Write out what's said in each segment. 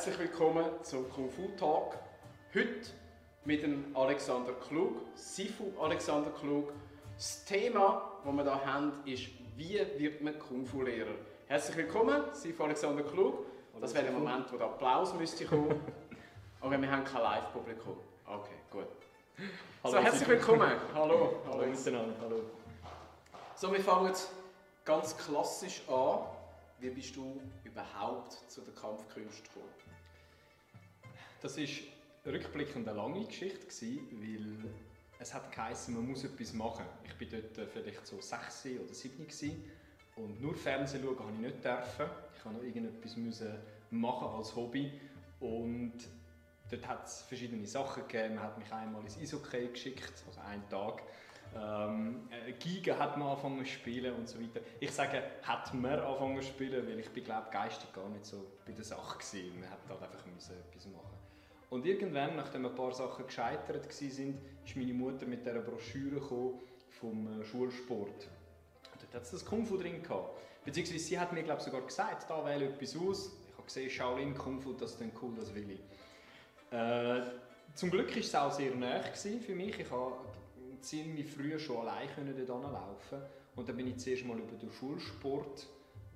Herzlich willkommen zum Kung Fu Talk. Heute mit dem Alexander Klug, Sifu Alexander Klug. Das Thema, das wir hier haben, ist, wie wird man Kung Fu Lehrer? Herzlich willkommen, Sifu Alexander Klug. Das wäre der Moment, wo der Applaus müsste kommen. Aber wir haben kein Live-Publikum. Okay, gut. Hallo, so, herzlich willkommen. Hallo. Hallo miteinander, hallo. So, wir fangen jetzt ganz klassisch an. Wie bist du überhaupt zu der Kampfkunst gekommen? Das war rückblickend eine lange Geschichte, gewesen, weil es hat geheißen, man muss etwas machen. Ich war dort vielleicht so 6 oder 7 gewesen, und nur Fernsehen schauen habe ich nicht dürfen. Ich musste noch irgendetwas müssen machen als Hobby und dort hat es verschiedene Sachen gegeben. Man hat mich einmal ins Eishockey geschickt, also einen Tag. Ähm, äh, Giga hat man angefangen zu spielen und so weiter. Ich sage, hat man angefangen zu spielen, weil ich glaube geistig gar nicht so bei der Sache gewesen. Man hat halt einfach müssen etwas machen. Und irgendwann, nachdem ein paar Sachen gescheitert waren, ist meine Mutter mit dieser Broschüre vom äh, Schulsport. Und dort hat es das Kung Fu drin gehabt. Beziehungsweise sie hat mir, glaube sogar gesagt, da wähle etwas aus. Ich habe gesehen, Shaolin Kung Fu, das ist cool, das will ich. Äh, zum Glück war es auch sehr nah für mich. Ich konnte ziemlich früh schon allein dort laufen und dann bin ich zuerst mal über den Schulsport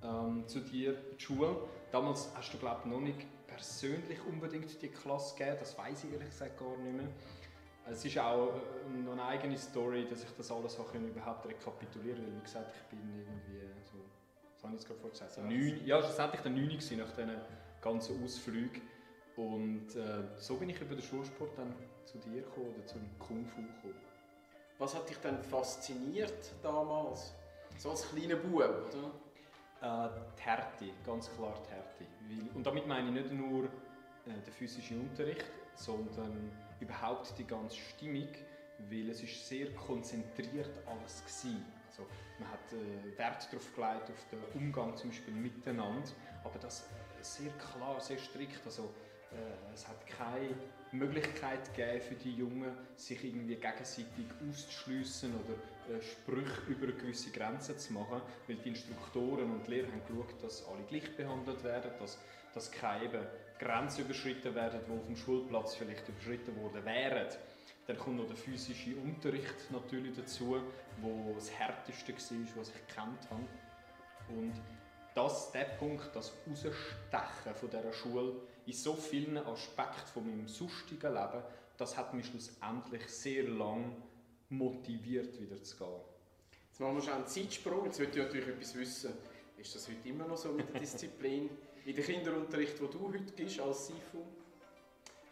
ähm, zu dir in die Schule. Damals hast du glaube noch nicht persönlich unbedingt die Klasse gegeben, das weiß ich ehrlich gesagt gar nicht mehr. Es ist auch äh, noch eine eigene Story, dass ich das alles auch überhaupt rekapitulieren kann, weil wie gesagt, ich bin irgendwie so, was habe ich jetzt gerade vorher gesagt, so neun, ja schlussendlich der 9 nach diesen ganzen Ausflügen. Und äh, so bin ich über den Schulsport dann zu dir gekommen, oder zum Kung Fu gekommen. Was hat dich denn fasziniert damals? So als kleiner Bub, oder? Äh, die Härte, ganz klar die Härte. Weil, und damit meine ich nicht nur äh, den physischen Unterricht, sondern überhaupt die ganze Stimmung, weil es ist sehr konzentriert alles war. Also man hat äh, Wert darauf gelegt, auf den Umgang zum Beispiel miteinander, aber das sehr klar, sehr strikt. Also, äh, es hat keine Möglichkeit gegeben für die Jungen, sich irgendwie gegenseitig auszuschliessen oder äh, Sprüche über gewisse Grenzen zu machen, weil die Instruktoren und Lehrer haben geschaut, dass alle gleich behandelt werden, dass, dass keine Grenzen überschritten werden, die auf dem Schulplatz vielleicht überschritten worden wären. Dann kommt noch der physische Unterricht natürlich dazu, wo das härteste war, was ich kennt habe. Und das, der Punkt, das Rausstechen von dieser Schule in so vielen Aspekten von meinem sonstigen Leben, das hat mich schlussendlich sehr lang motiviert, wieder zu gehen. Jetzt machen wir schon einen Zeitsprung. Jetzt möchte ich natürlich etwas wissen. Ist das heute immer noch so mit der Disziplin? In dem Kinderunterricht, den du heute gibst als SIFU?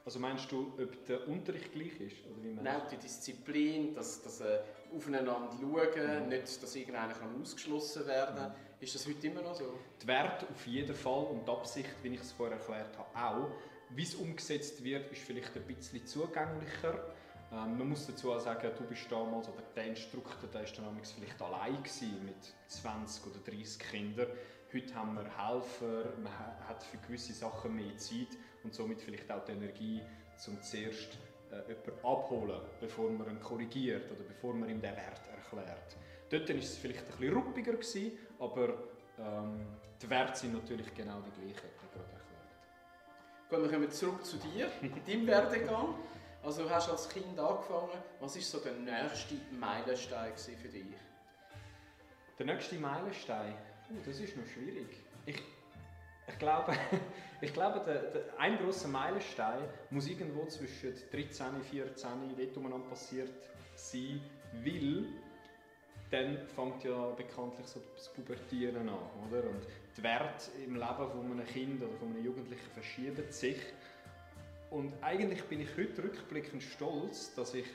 Also meinst du, ob der Unterricht gleich ist? Oder wie Nein, die Disziplin, das, das äh, Aufeinander schauen, mhm. nicht, dass irgendeiner ausgeschlossen werden kann. Mhm. Ist das heute immer noch so? Die Werte auf jeden Fall und die Absicht, wie ich es vorher erklärt habe, auch. Wie es umgesetzt wird, ist vielleicht ein bisschen zugänglicher. Ähm, man muss dazu auch sagen, du bist damals, oder der Instruktor, der war damals vielleicht allein mit 20 oder 30 Kindern. Heute haben wir Helfer, man hat für gewisse Sachen mehr Zeit und somit vielleicht auch die Energie, um zuerst äh, jemanden abholen, bevor man ihn korrigiert oder bevor man ihm den Wert erklärt. Dort war es vielleicht ein bisschen ruppiger, gewesen, aber ähm, die Werte sind natürlich genau die gleichen, wie gerade erklärt. Gut, wir kommen zurück zu dir, deinem Werdegang. Also du hast als Kind angefangen. Was war so der nächste Meilenstein für dich? Der nächste Meilenstein? Uh, das ist noch schwierig. Ich, ich glaube, ich glaube der, der, ein großer Meilenstein muss irgendwo zwischen 13 und 14 dort umeinander passiert sein, weil dann fängt ja bekanntlich so das Pubertieren an, oder? Und die Werte im Leben von einem Kind oder von einem Jugendlichen verschieben sich. Und eigentlich bin ich heute rückblickend stolz, dass ich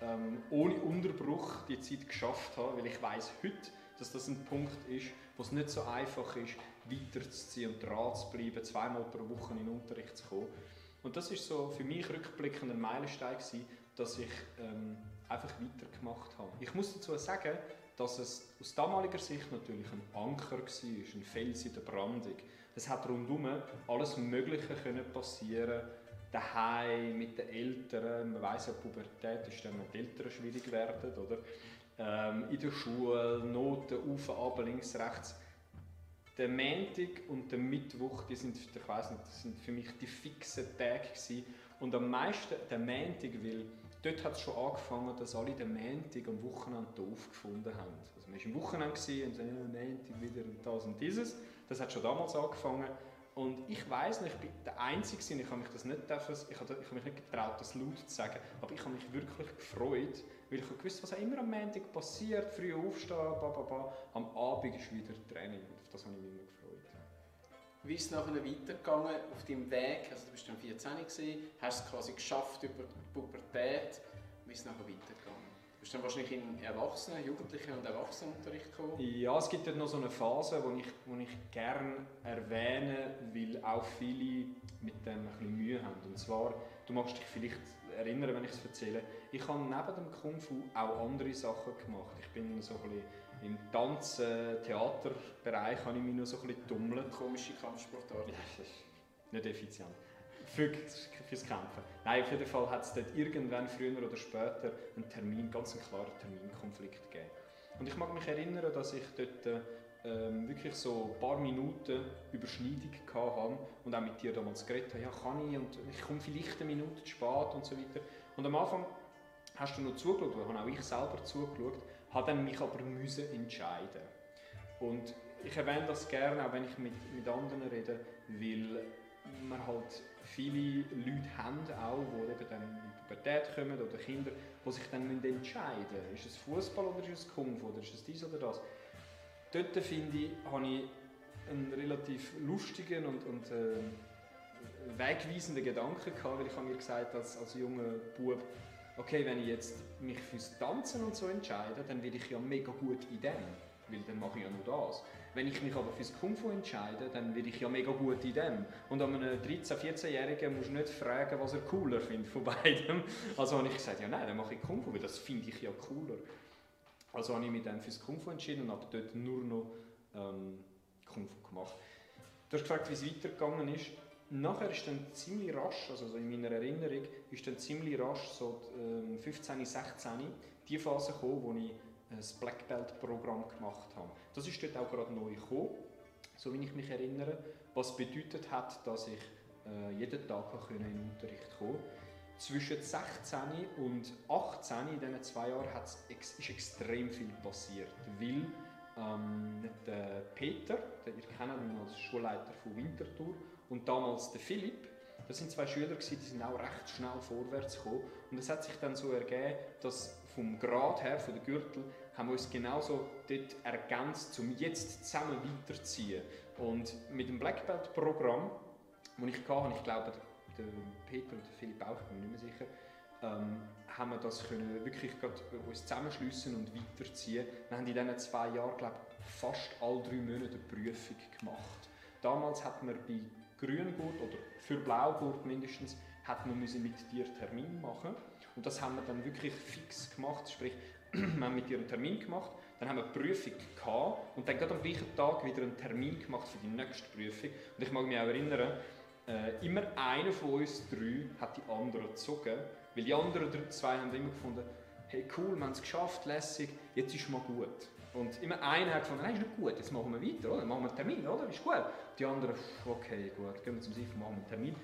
ähm, ohne Unterbruch die Zeit geschafft habe, weil ich weiß heute, dass das ein Punkt ist, wo es nicht so einfach ist, weiterzuziehen und dran zu bleiben, zweimal pro Woche in den Unterricht zu kommen. Und das ist so für mich rückblickend ein Meilenstein gewesen, dass ich ähm, einfach weitergemacht habe. Ich muss dazu sagen, dass es aus damaliger Sicht natürlich ein Anker war, ein Fels in der Brandung. Es hat rundum alles Mögliche können passieren daheim mit den Eltern. Man weiß ja, Pubertät ist dann, wenn die Eltern schwierig werden, oder? Ähm, in der Schule, Noten auf, ab, links, rechts. der Montag und der Mittwoch, die sind, ich weiß nicht, das sind für mich die fixen Tage gewesen. Und am meisten der Montag, weil dort hat es schon angefangen, dass alle den Montag am Wochenende doof gefunden haben. Also man war im Wochenende und so, ja, Montag wieder und das und dieses. Das hat schon damals angefangen. Und ich weiß nicht, ich bin der Einzige, ich habe mich das nicht dürfen, ich habe, ich habe mich nicht getraut, das laut zu sagen, aber ich habe mich wirklich gefreut, weil ich gewusst was auch immer am Montag passiert, früh aufstehen, ba, ba, ba. am Abend ist wieder Training. Auf das habe ich mich immer gefreut. Wie ist es nachher weitergegangen auf deinem Weg? Also du bist dann 14 gewesen, hast es quasi geschafft über die Pubertät. Wie ist es nachher weitergegangen? Du bist dann wahrscheinlich in Erwachsenen, Jugendlichen und Erwachsenenunterricht gekommen? Ja, es gibt dort noch so eine Phase, die ich, wo ich gerne erwähne, weil auch viele mit dem ein bisschen Mühe haben. Und zwar, du magst dich vielleicht erinnern, wenn ich es erzähle, ich habe neben dem Kung Fu auch andere Sachen gemacht. Ich bin so ein bisschen im Tanz-, äh, Theaterbereich habe ich mich noch so ein bisschen tummelt. Komische Kampfsportart. Ja, das ist nicht effizient. Für, fürs Kämpfen. Nein, auf jeden Fall hat es dort irgendwann früher oder später einen Termin, ganz einen klaren Terminkonflikt gegeben. Und ich mag mich erinnern, dass ich dort ähm, wirklich so ein paar Minuten Überschneidung hatte und auch mit dir damals geredet habe, ja kann ich und ich komme vielleicht eine Minute zu spät und so weiter. Und am Anfang hast du noch zugeschaut, oder habe auch ich selber zugeschaut, habe dann mich aber müssen entscheiden. Und ich erwähne das gerne, auch wenn ich mit, mit anderen rede, weil man halt viele Leute haben, auch, die eben dann in die Pubertät kommen oder Kinder, die sich dann entscheiden müssen. Ist es Fußball oder ist es Kung Fu oder ist es dies oder das? Dort finde ich, habe ich einen relativ lustigen und, und äh, wegweisenden Gedanken gehabt, weil ich habe mir gesagt als, als junger Bub, okay, wenn ich jetzt mich fürs Tanzen und so entscheide, dann werde ich ja mega gut in dem, weil dann mache ich ja nur das. Wenn ich mich aber fürs Kung Fu entscheide, dann werde ich ja mega gut in dem. Und an einem 13-, 14-Jährigen musst du nicht fragen, was er cooler findet von beidem. Also habe ich gesagt, ja nein, dann mache ich Kung Fu, weil das finde ich ja cooler. Also habe ich mich dann fürs Kung Fu entschieden und habe dort nur noch ähm, Kung Fu gemacht. Du hast gefragt, wie es weitergegangen ist. Nachher ist dann ziemlich rasch, also in meiner Erinnerung, ist dann ziemlich rasch so ähm, 15, 16 die Phase gekommen, wo ich ein Black Belt Programm gemacht habe. Das ist dort auch gerade neu gekommen, so wie ich mich erinnere, was bedeutet hat, dass ich äh, jeden Tag in den Unterricht kommen Zwischen 16 und 18, in diesen zwei Jahren, ex ist extrem viel passiert, weil ähm, der Peter, den ihr kennt ihn als Schulleiter von Winterthur, und damals der Philipp, das sind zwei Schüler, die sind auch recht schnell vorwärts gekommen. Und es hat sich dann so ergeben, dass vom Grad her, von der Gürtel, haben wir uns genauso dort ergänzt, um jetzt zusammen weiterzuziehen. Und mit dem Black Belt Programm, das ich hatte, ich glaube, der Peter und der Philipp auch, ich bin mir nicht mehr sicher, ähm, haben wir das können wirklich uns zusammenschliessen und weiterziehen. Wir haben in diesen zwei Jahren, glaube ich, fast alle drei Monate eine Prüfung gemacht. Damals hat man bei Grüngurt oder für Blaugurt mindestens, hat man müssen mit dir Termin machen. Und das haben wir dann wirklich fix gemacht, sprich, wir haben mit dir einen Termin gemacht, dann haben wir eine Prüfung gehabt und dann gerade am gleichen Tag wieder einen Termin gemacht für die nächste Prüfung. Und ich mag mich auch erinnern, äh, immer einer von uns drei hat die anderen gezogen, weil die anderen zwei haben immer gefunden, hey cool, wir haben es geschafft, lässig, jetzt ist es mal gut. Und immer einer hat gefunden, nein, ist nicht gut, jetzt machen wir weiter, oder? Machen wir einen Termin, oder? Ist gut. Die anderen, okay, gut, gehen wir zum Siffen, machen wir einen Termin.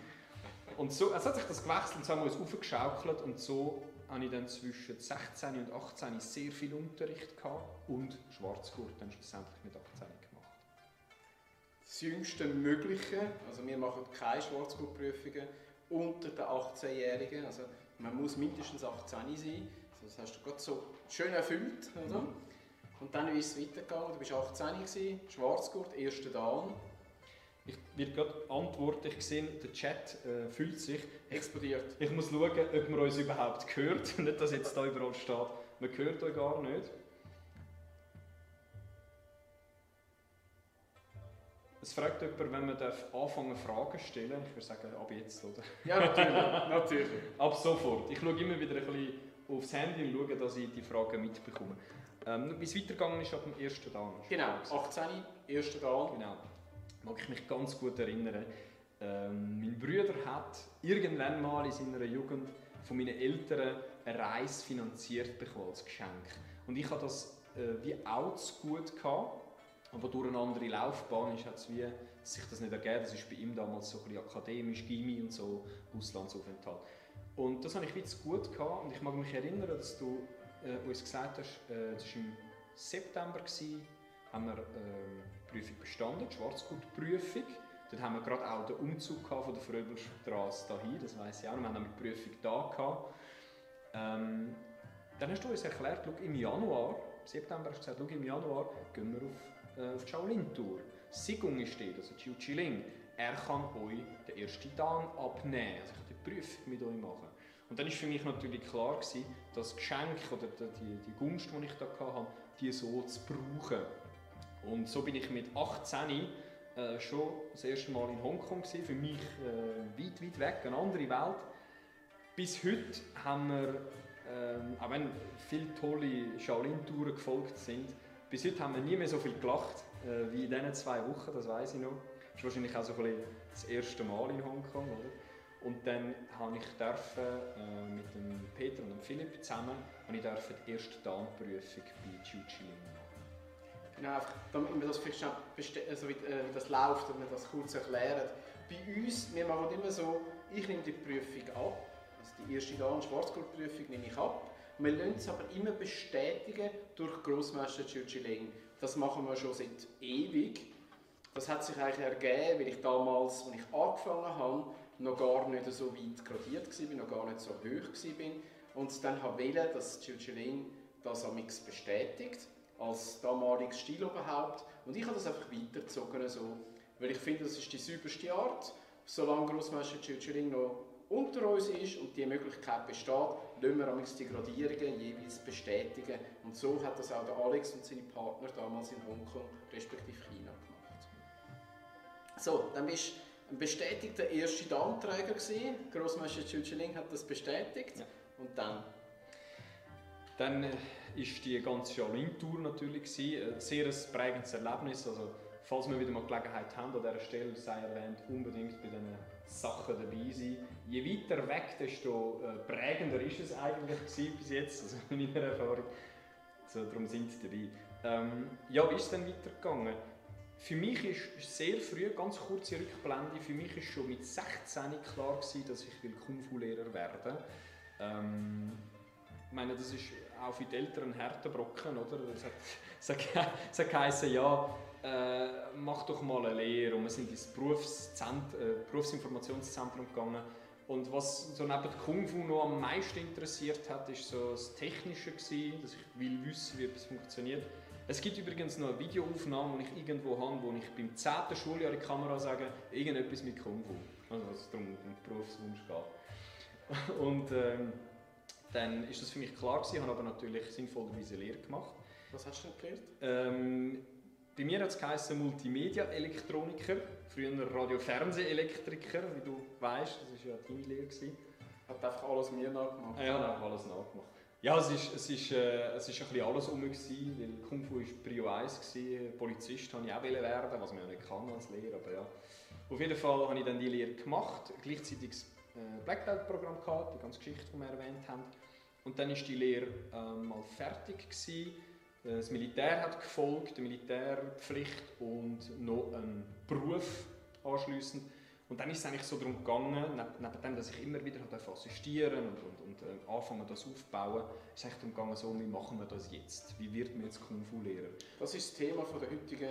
Und so, also hat sich das gewechselt, so haben wir uns aufgeschaukelt und so habe ich dann zwischen 16 und 18 sehr viel Unterricht gehabt und Schwarzgurt dann schlussendlich mit 18 gemacht. Das jüngste Mögliche, also wir machen keine Schwarzgurtprüfungen unter den 18-Jährigen, also man muss mindestens 18 sein, also das hast du gerade so schön erfüllt, oder? Mhm. Und dann ist es weitergegangen. Du warst 18 gewesen, Schwarzgurt, erster Dan. Ich werde gerade antworten. Ich sehe, der Chat äh, fühlt sich. Explodiert. Ich muss schauen, ob man uns überhaupt hört. nicht, dass jetzt da überall steht, man hört euch gar nicht. Es fragt jemand, wenn man darf anfangen Fragen stellen Ich würde sagen, ab jetzt, oder? Ja, natürlich. natürlich. ab sofort. Ich schaue immer wieder ein bisschen aufs Handy und schaue, dass ich die Fragen mitbekomme. Ähm, Wie es weitergegangen ist ab dem ersten Dan. Genau, 18, erster Dan. Genau. Mag ich mich ganz gut erinnern. Ähm, mein Bruder hat irgendwann mal in seiner Jugend von meinen Eltern eine Reise finanziert bekommen als Geschenk. Und ich hatte das äh, wie auch zu gut gehabt. Aber durch eine andere Laufbahn ist es wie sich das nicht ergeben. Das ist bei ihm damals so ein bisschen akademisch, Gimmi und so, Auslandsaufenthalt. Und das habe ich wirklich gut gehabt. Und ich mag mich erinnern, dass du äh, uns gesagt hast, äh, das war im September, gewesen, haben wir äh, die Prüfung bestanden, die Schwarzgurtprüfung. Dort haben wir gerade auch den Umzug von der Fröbelstraße dahin, das weiß ich auch. Wir haben die Prüfung da. Ähm, dann hast du uns erklärt, im Januar, September hast du gesagt, im Januar gehen wir auf, äh, auf die Shaolin-Tour. Sigung ist dort, also Chiu Chiling. Er kann euch den ersten Dan abnehmen, also ich kann die Prüfung mit euch machen. Und dann war für mich natürlich klar, gewesen, das Geschenk oder die, die Gunst, die ich da hatte, die so zu brauchen. Und so bin ich mit 18 äh, schon das erste Mal in Hongkong gewesen, für mich äh, weit, weit weg, eine andere Welt. Bis heute haben wir, äh, auch wenn viele tolle Shaolin-Touren gefolgt sind, bis heute haben wir nie mehr so viel gelacht äh, wie in diesen zwei Wochen, das weiß ich noch. Das ist wahrscheinlich auch so ein bisschen das erste Mal in Hongkong, oder? Und dann habe ich dürfen, äh, mit dem Peter und dem Philipp zusammen ich dürfen die erste Darmprüfung bei Chiling machen. Genau, einfach, damit wir das vielleicht also wie, äh, wie das läuft, damit wir das kurz erklären. Bei uns, wir machen immer so, ich nehme die Prüfung ab, also die erste Darm- Schwarzgurtprüfung nehme ich ab. Wir lassen es aber immer bestätigen durch Grossmeister Chiling. Das machen wir schon seit ewig. Das hat sich eigentlich ergeben, weil ich damals, als ich angefangen habe, noch gar nicht so weit gradiert war, noch gar nicht so hoch war. Und dann wollte dass Chilchiling das am bestätigt, als damaliges Stiloberhaupt. Und ich habe das einfach weitergezogen, so, weil ich finde, das ist die sauberste Art. Solange Grossmeister Chilchiling noch unter uns ist und die Möglichkeit besteht, lassen wir die Gradierungen jeweils bestätigen. Und so hat das auch der Alex und seine Partner damals in Hongkong respektive China gemacht. So, dann bist du ein bestätigter erster Anträger gewesen. Grossmeister Chucheling hat das bestätigt. Ja. Und dann? Dann war äh, die ganze Shaolin-Tour natürlich gewesen. ein sehr prägendes Erlebnis. Also, falls wir wieder mal Gelegenheit haben, an dieser Stelle sei erwähnt, unbedingt bei diesen Sachen dabei sein. Je weiter weg, desto äh, prägender ist es eigentlich bis jetzt, also in meiner Erfahrung. Also, darum sind sie dabei. Ähm, ja, wie ist es dann weitergegangen? Für mich ist sehr früh, ganz kurze Rückblende, für mich ist schon mit 16 klar gewesen, dass ich Kung-Fu-Lehrer werden ähm, ich meine, das ist auch für die Eltern ein harter Brocken, oder? Es hat, es hat, geheißen, ja, äh, mach doch mal eine Lehre. Und wir sind ins äh, Berufsinformationszentrum gegangen. Und was so neben Kung Fu noch am meisten interessiert hat, ist so das Technische gewesen, dass ich will wissen, wie etwas funktioniert. Es gibt übrigens noch eine Videoaufnahme, die ich irgendwo habe, wo ich beim 10. Schuljahr in die Kamera sage, irgendetwas mit Kung Fu. Also was darum um den Berufswunsch geht. Und ähm, dann ist das für mich klar gewesen, habe aber natürlich sinnvollerweise Lehre gemacht. Was hast du denn gelernt? Ähm, bei mir hat es Multimedia-Elektroniker, früher Radio-Fernseh-Elektriker, wie du weißt, das war ja deine Lehre. Hat einfach alles mir nachgemacht? Ja, habe alles nachgemacht. Ja, es ist, es ist, äh, es ist ein bisschen alles um mich, weil Kung Fu war Prio 1, gewesen. Polizist wollte ich auch werden, was man ja nicht kann als Lehrer, aber ja. Auf jeden Fall habe ich dann die Lehre gemacht, gleichzeitig das äh, Black Belt Programm die ganze Geschichte, die wir erwähnt haben. Und dann war die Lehre ähm, mal fertig gewesen. Äh, das Militär hat gefolgt, die Militärpflicht und noch ein Beruf anschliessend. Und dann ist es eigentlich so darum gegangen, neben dem, dass ich immer wieder assistieren und, und, und äh, anfangen, das aufzubauen, ist es eigentlich darum gegangen, so, wie machen wir das jetzt? Wie wird man jetzt Kung Fu Lehrer? Das ist das Thema von der heutigen,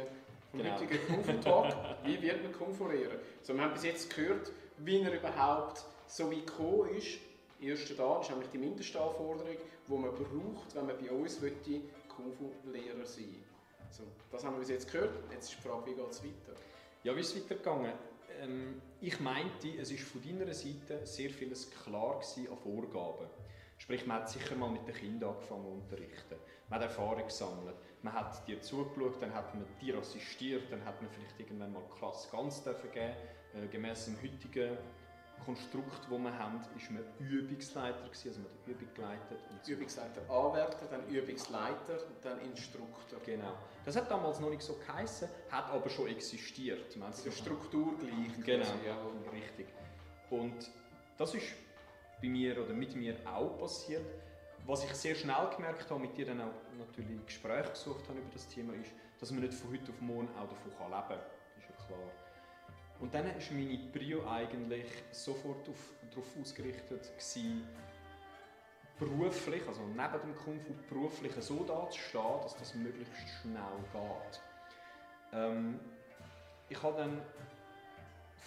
vom genau. heutigen Kung Fu Talk. wie wird man Kung Fu Lehrer? Also wir haben bis jetzt gehört, wie er überhaupt so wie gekommen ist. Erster da ist nämlich die Mindestanforderung, die man braucht, wenn man bei uns Kung Fu Lehrer sein will. Also, das haben wir bis jetzt gehört. Jetzt ist die Frage, wie geht es weiter? Ja, wie ist es weitergegangen? Ähm, ich meinte, es ist von deiner Seite sehr vieles klar an Vorgaben. Sprich, man hat sicher mal mit den Kindern angefangen zu unterrichten. Man hat Erfahrung gesammelt. Man hat dir zugeschaut, dann hat man dir assistiert, dann hat man vielleicht irgendwann mal Klasse ganz dürfen geben, äh, gemäss dem heutigen Konstrukt, das wir haben, ist man Übungsleiter gewesen, also man hat Übung geleitet. Übungsleiter Anwärter, dann Übungsleiter und dann Instruktor. Genau. Das hat damals noch nicht so geheißen, hat aber schon existiert. Man also Struktur gleich. Genau, ja, richtig. Und das ist bei mir oder mit mir auch passiert, was ich sehr schnell gemerkt habe, mit dir dann auch natürlich Gespräche gesucht habe über das Thema, ist, dass man nicht von heute auf morgen auch davon leben kann. Das ist ja klar. Und dann war meine Prio eigentlich sofort auf, darauf ausgerichtet, gewesen, beruflich, also neben dem Kung Fu beruflich so dazustehen, dass das möglichst schnell geht. Ähm, ich habe dann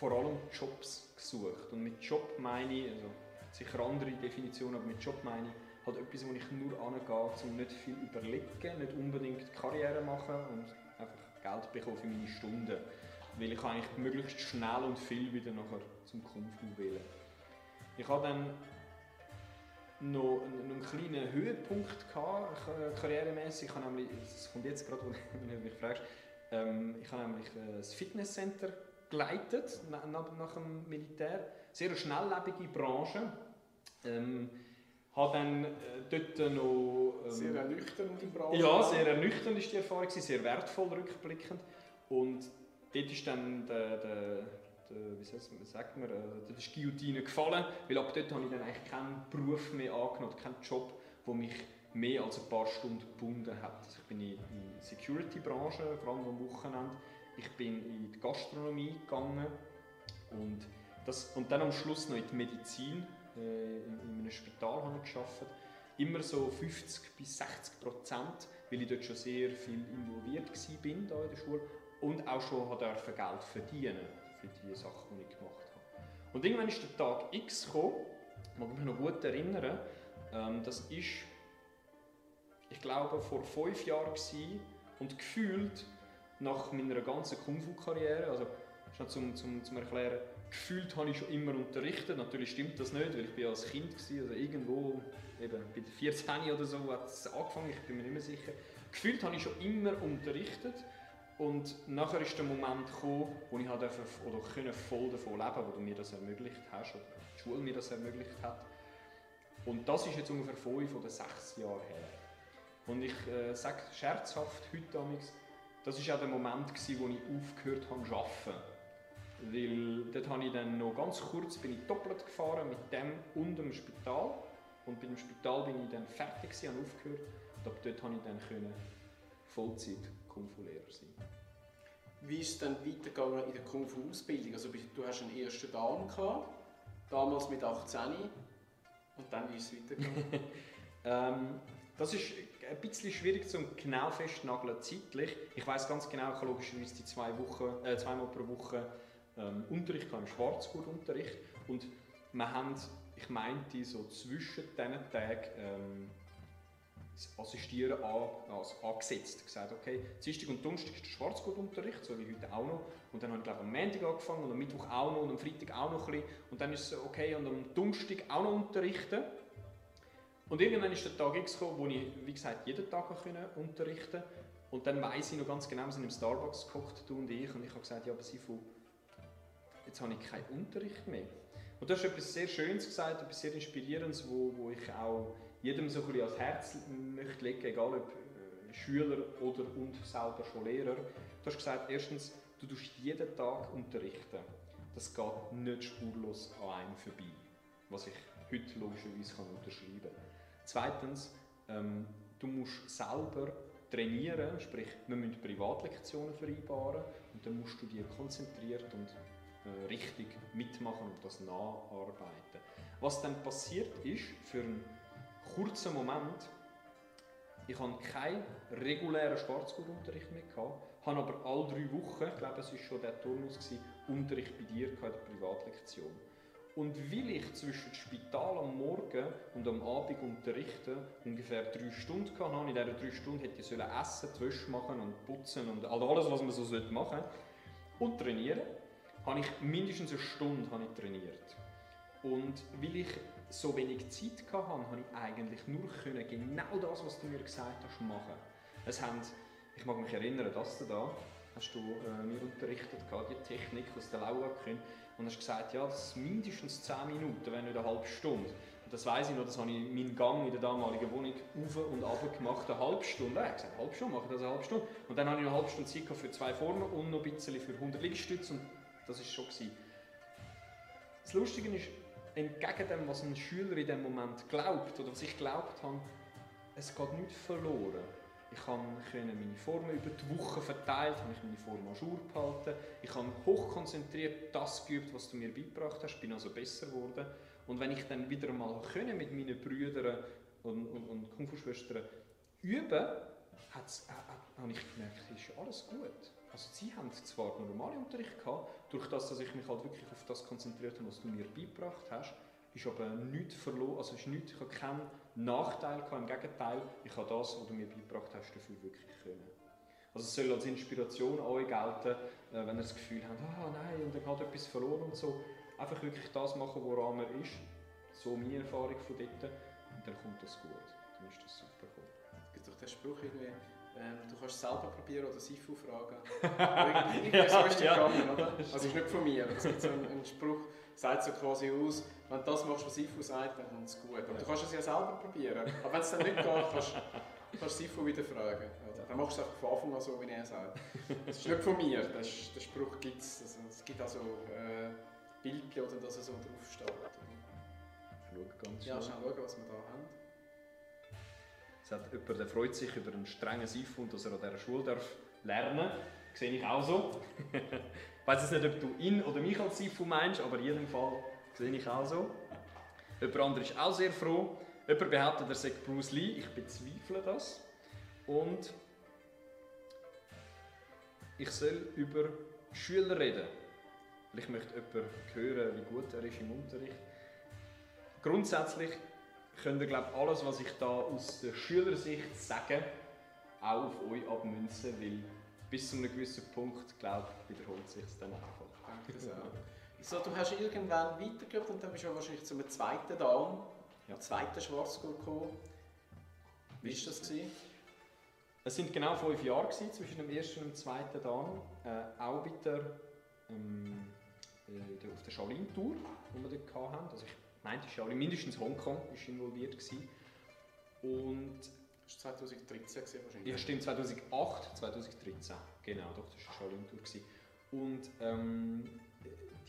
vor allem Jobs gesucht. Und mit Job meine ich, also sicher andere Definitionen, aber mit Job meine ich halt etwas, wo ich nur angehe, um nicht viel überlegen, nicht unbedingt Karriere machen und einfach Geld bekommen für meine Stunden. Weil ich eigentlich möglichst schnell und viel wieder nachher zum Kung Fu wählen. Ich habe dann noch einen, kleinen Höhepunkt gehabt, karrieremäßig. Ich habe nämlich, das kommt jetzt gerade, wenn du mich fragst, ähm, ich habe nämlich äh, das Fitnesscenter geleitet nach, dem Militär. Sehr schnelllebige Branche. Ähm, habe dann äh, dort noch... Ähm, sehr ernüchternd in Branche. Ja, sehr ernüchternd war die Erfahrung, sehr wertvoll rückblickend. Und dort ist dann der, der, der wie sagt man, der ist Guillotine gefallen, weil ab dort habe ich dann eigentlich keinen Beruf mehr angenommen, keinen Job, der mich mehr als ein paar Stunden gebunden hat. Also ich bin in die Security-Branche, vor allem am Wochenende. Ich bin in die Gastronomie gegangen und, das, und dann am Schluss noch in die Medizin. Äh, in, in einem Spital habe ich gearbeitet. Immer so 50 bis 60 Prozent, weil ich dort schon sehr viel involviert war in der Schule und auch schon durfte Geld verdienen für die Sachen, die ich gemacht habe. Und irgendwann ist der Tag X gekommen, ich mag mich noch gut erinnern, ähm, das ist ich glaube, vor fünf Jahren und gefühlt nach meiner ganzen Kung-Fu-Karriere, also schon zum, zum, zum Erklären, gefühlt habe ich schon immer unterrichtet. Natürlich stimmt das nicht, weil ich bin als Kind war, also irgendwo eben bei 14 oder so hat es angefangen, ich bin mir nicht mehr sicher. Gefühlt habe ich schon immer unterrichtet und nachher ist der Moment gekommen, wo ich halt oder können voll davon leben, wo du mir das ermöglicht hast oder die Schule mir das ermöglicht hat. Und das ist jetzt ungefähr fünf oder sechs Jahre her. Und ich äh, sage scherzhaft heute damals, das war auch der Moment, gewesen, wo ich aufgehört habe zu arbeiten. Weil dort habe ich dann noch ganz kurz bin ich doppelt gefahren mit dem und dem Spital. Und bei dem Spital bin ich dann fertig habe aufgehört. Und ab dort konnte ich dann können Vollzeit Kung Fu Lehrer sein. Wie ist es dann weitergegangen in der Kung Fu Ausbildung? Also du hast einen ersten Dan gehabt, damals mit 18 und dann wie ist es weitergegangen? ähm, das ist ein bisschen schwierig zum genau festnageln zeitlich. Ich weiß ganz genau, ich logischerweise die zwei Wochen, äh, zweimal pro Woche ähm, Unterricht im Schwarzgurtunterricht und wir haben, ich meinte, so zwischen diesen Tagen ähm, Assistieren an, also angesetzt. Gesagt, okay, Dienstag und Donnerstag ist der Schwarzgurtunterricht, so wie heute auch noch. Und dann habe ich glaube am Montag angefangen und am Mittwoch auch noch und am Freitag auch noch ein bisschen. Und dann ist es okay, und am Donnerstag auch noch unterrichten. Und irgendwann ist der Tag X gekommen, wo ich, wie gesagt, jeden Tag unterrichten konnte. Und dann weiss ich noch ganz genau, wir sind im Starbucks gekocht, du und ich, und ich habe gesagt, ja, aber Sifu, jetzt habe ich keinen Unterricht mehr. Und du hast etwas sehr Schönes gesagt, etwas sehr Inspirierendes, wo, wo ich auch jedem so ein bisschen ans Herz möchte legen, egal ob äh, Schüler oder und selber schon Lehrer. Du hast gesagt, erstens, du tust jeden Tag unterrichten. Das geht nicht spurlos an einem vorbei, was ich heute logischerweise unterschreiben kann. Zweitens, ähm, du musst selber trainieren, sprich, wir müssen Privatlektionen vereinbaren und dann musst du die konzentriert und äh, richtig mitmachen und das nacharbeiten. Was dann passiert ist, für einen kurzen Moment, ich hatte keinen regulären Schwarzgurtunterricht mehr, gehabt, habe aber alle drei Wochen, ich glaube es war schon der Turnus, gewesen, Unterricht bei dir in der Privatlektion. Und weil ich zwischen dem Spital am Morgen und am Abend unterrichten ungefähr drei Stunden hatte, in diesen drei Stunden hätte ich essen, die Wäsche machen und putzen und alles, was man so machen sollte. Und trainieren, habe ich mindestens eine Stunde trainiert. Und weil ich so wenig Zeit hatte, habe ich eigentlich nur können, genau das, was du mir gesagt hast, machen. Es haben, ich mag mich erinnern, dass du da hast du äh, mir unterrichtet, die Technik aus der Laua können und hast gesagt, ja, das ist mindestens 10 Minuten, wenn nicht eine halbe Stunde. Und das weiß ich noch, das habe ich meinen Gang in der damaligen Wohnung auf und ab gemacht, eine halbe Stunde. Ich gesagt, eine halbe Stunde, mache das eine halbe Stunde. Und dann habe ich eine halbe Stunde Zeit für zwei Formen und noch ein bisschen für 100 Liegestütze und das war schon gewesen. Das Lustige ist, entgegen dem, was ein Schüler in dem Moment glaubt oder was ich glaubt habe, es geht nicht verloren. Ich konnte meine Formen über die Woche verteilt, habe ich meine Formen an Jour behalten. Ich habe hochkonzentriert das geübt, was du mir beigebracht hast, bin also besser geworden. Und wenn ich dann wieder mal mit meinen Brüdern und, und, und Kung-Fu-Schwestern üben, hat's, äh, äh, habe ich gemerkt, ist alles gut. Also sie haben zwar normalen Unterricht gehabt, durch das, dass ich mich halt wirklich auf das konzentriert habe, was du mir beigebracht hast, ist aber nichts verloren, also ist nichts, ich habe keinen Nachteil gehabt, im Gegenteil, ich habe das, was du mir beigebracht hast, dafür wirklich können. Also es soll als Inspiration euch gelten, äh, wenn ihr das Gefühl habt, ah nein, und dann hat etwas verloren und so. Einfach wirklich das machen, woran man ist. So meine Erfahrung von dort. Und dann kommt das gut. Dann ist das super cool. Es gibt doch den Spruch irgendwie, ähm, du kannst es selber probieren oder Sifu fragen. ja, so ist ja. gegangen, oder? Also ist nicht von mir. Es gibt so einen, einen Spruch, sagt so quasi aus, wenn du das machst, was Sifu sagt, dann kommt es gut. Aber du kannst es ja selber probieren. Aber wenn es dann nicht geht, kannst du Sifu wieder fragen. Oder? Dann machst du es einfach von Anfang an so, wie er sagt. Das ist nicht von mir, das den Spruch gibt es. Also, es gibt also äh, Bildchen, oder dass er so draufsteht. Schau ganz Ja, schnell schauen, was wir da haben. Hat jemand, der freut sich über einen strengen Sifu und dass er an dieser Schule darf lernen darf. Sehe ich auch so. ich weiß nicht, ob du ihn oder mich als Sifu meinst, aber in jedem Fall sehe ich auch so. Jemand anderes ist auch sehr froh. Jemand behauptet, er sagt Bruce Lee. Ich bezweifle das. Und ich soll über Schüler reden. Weil ich möchte jemanden hören, wie gut er ist im Unterricht. Grundsätzlich könnt ihr glaube alles, was ich da aus der Schülersicht sage, auch auf euch abmünzen, weil bis zu einem gewissen Punkt, glaube wiederholt sich es dann einfach. Danke sehr. So, du hast irgendwann weitergeübt und dann bist du wahrscheinlich zum zweiten Dan, ja. zweiten Schwarzgurt gekommen. Wie war das? Gewesen? Es waren genau fünf Jahre gewesen, zwischen dem ersten und dem zweiten Dan. Äh, auch wieder ähm, äh, auf der Shaolin-Tour, die wir dort hatten. Also ich meinte Shaolin, mindestens Hongkong war involviert. Gewesen. Und das war 2013 wahrscheinlich? Ja, stimmt, 2008, 2013. Genau, doch, das war Shaolin-Tour. Und ähm,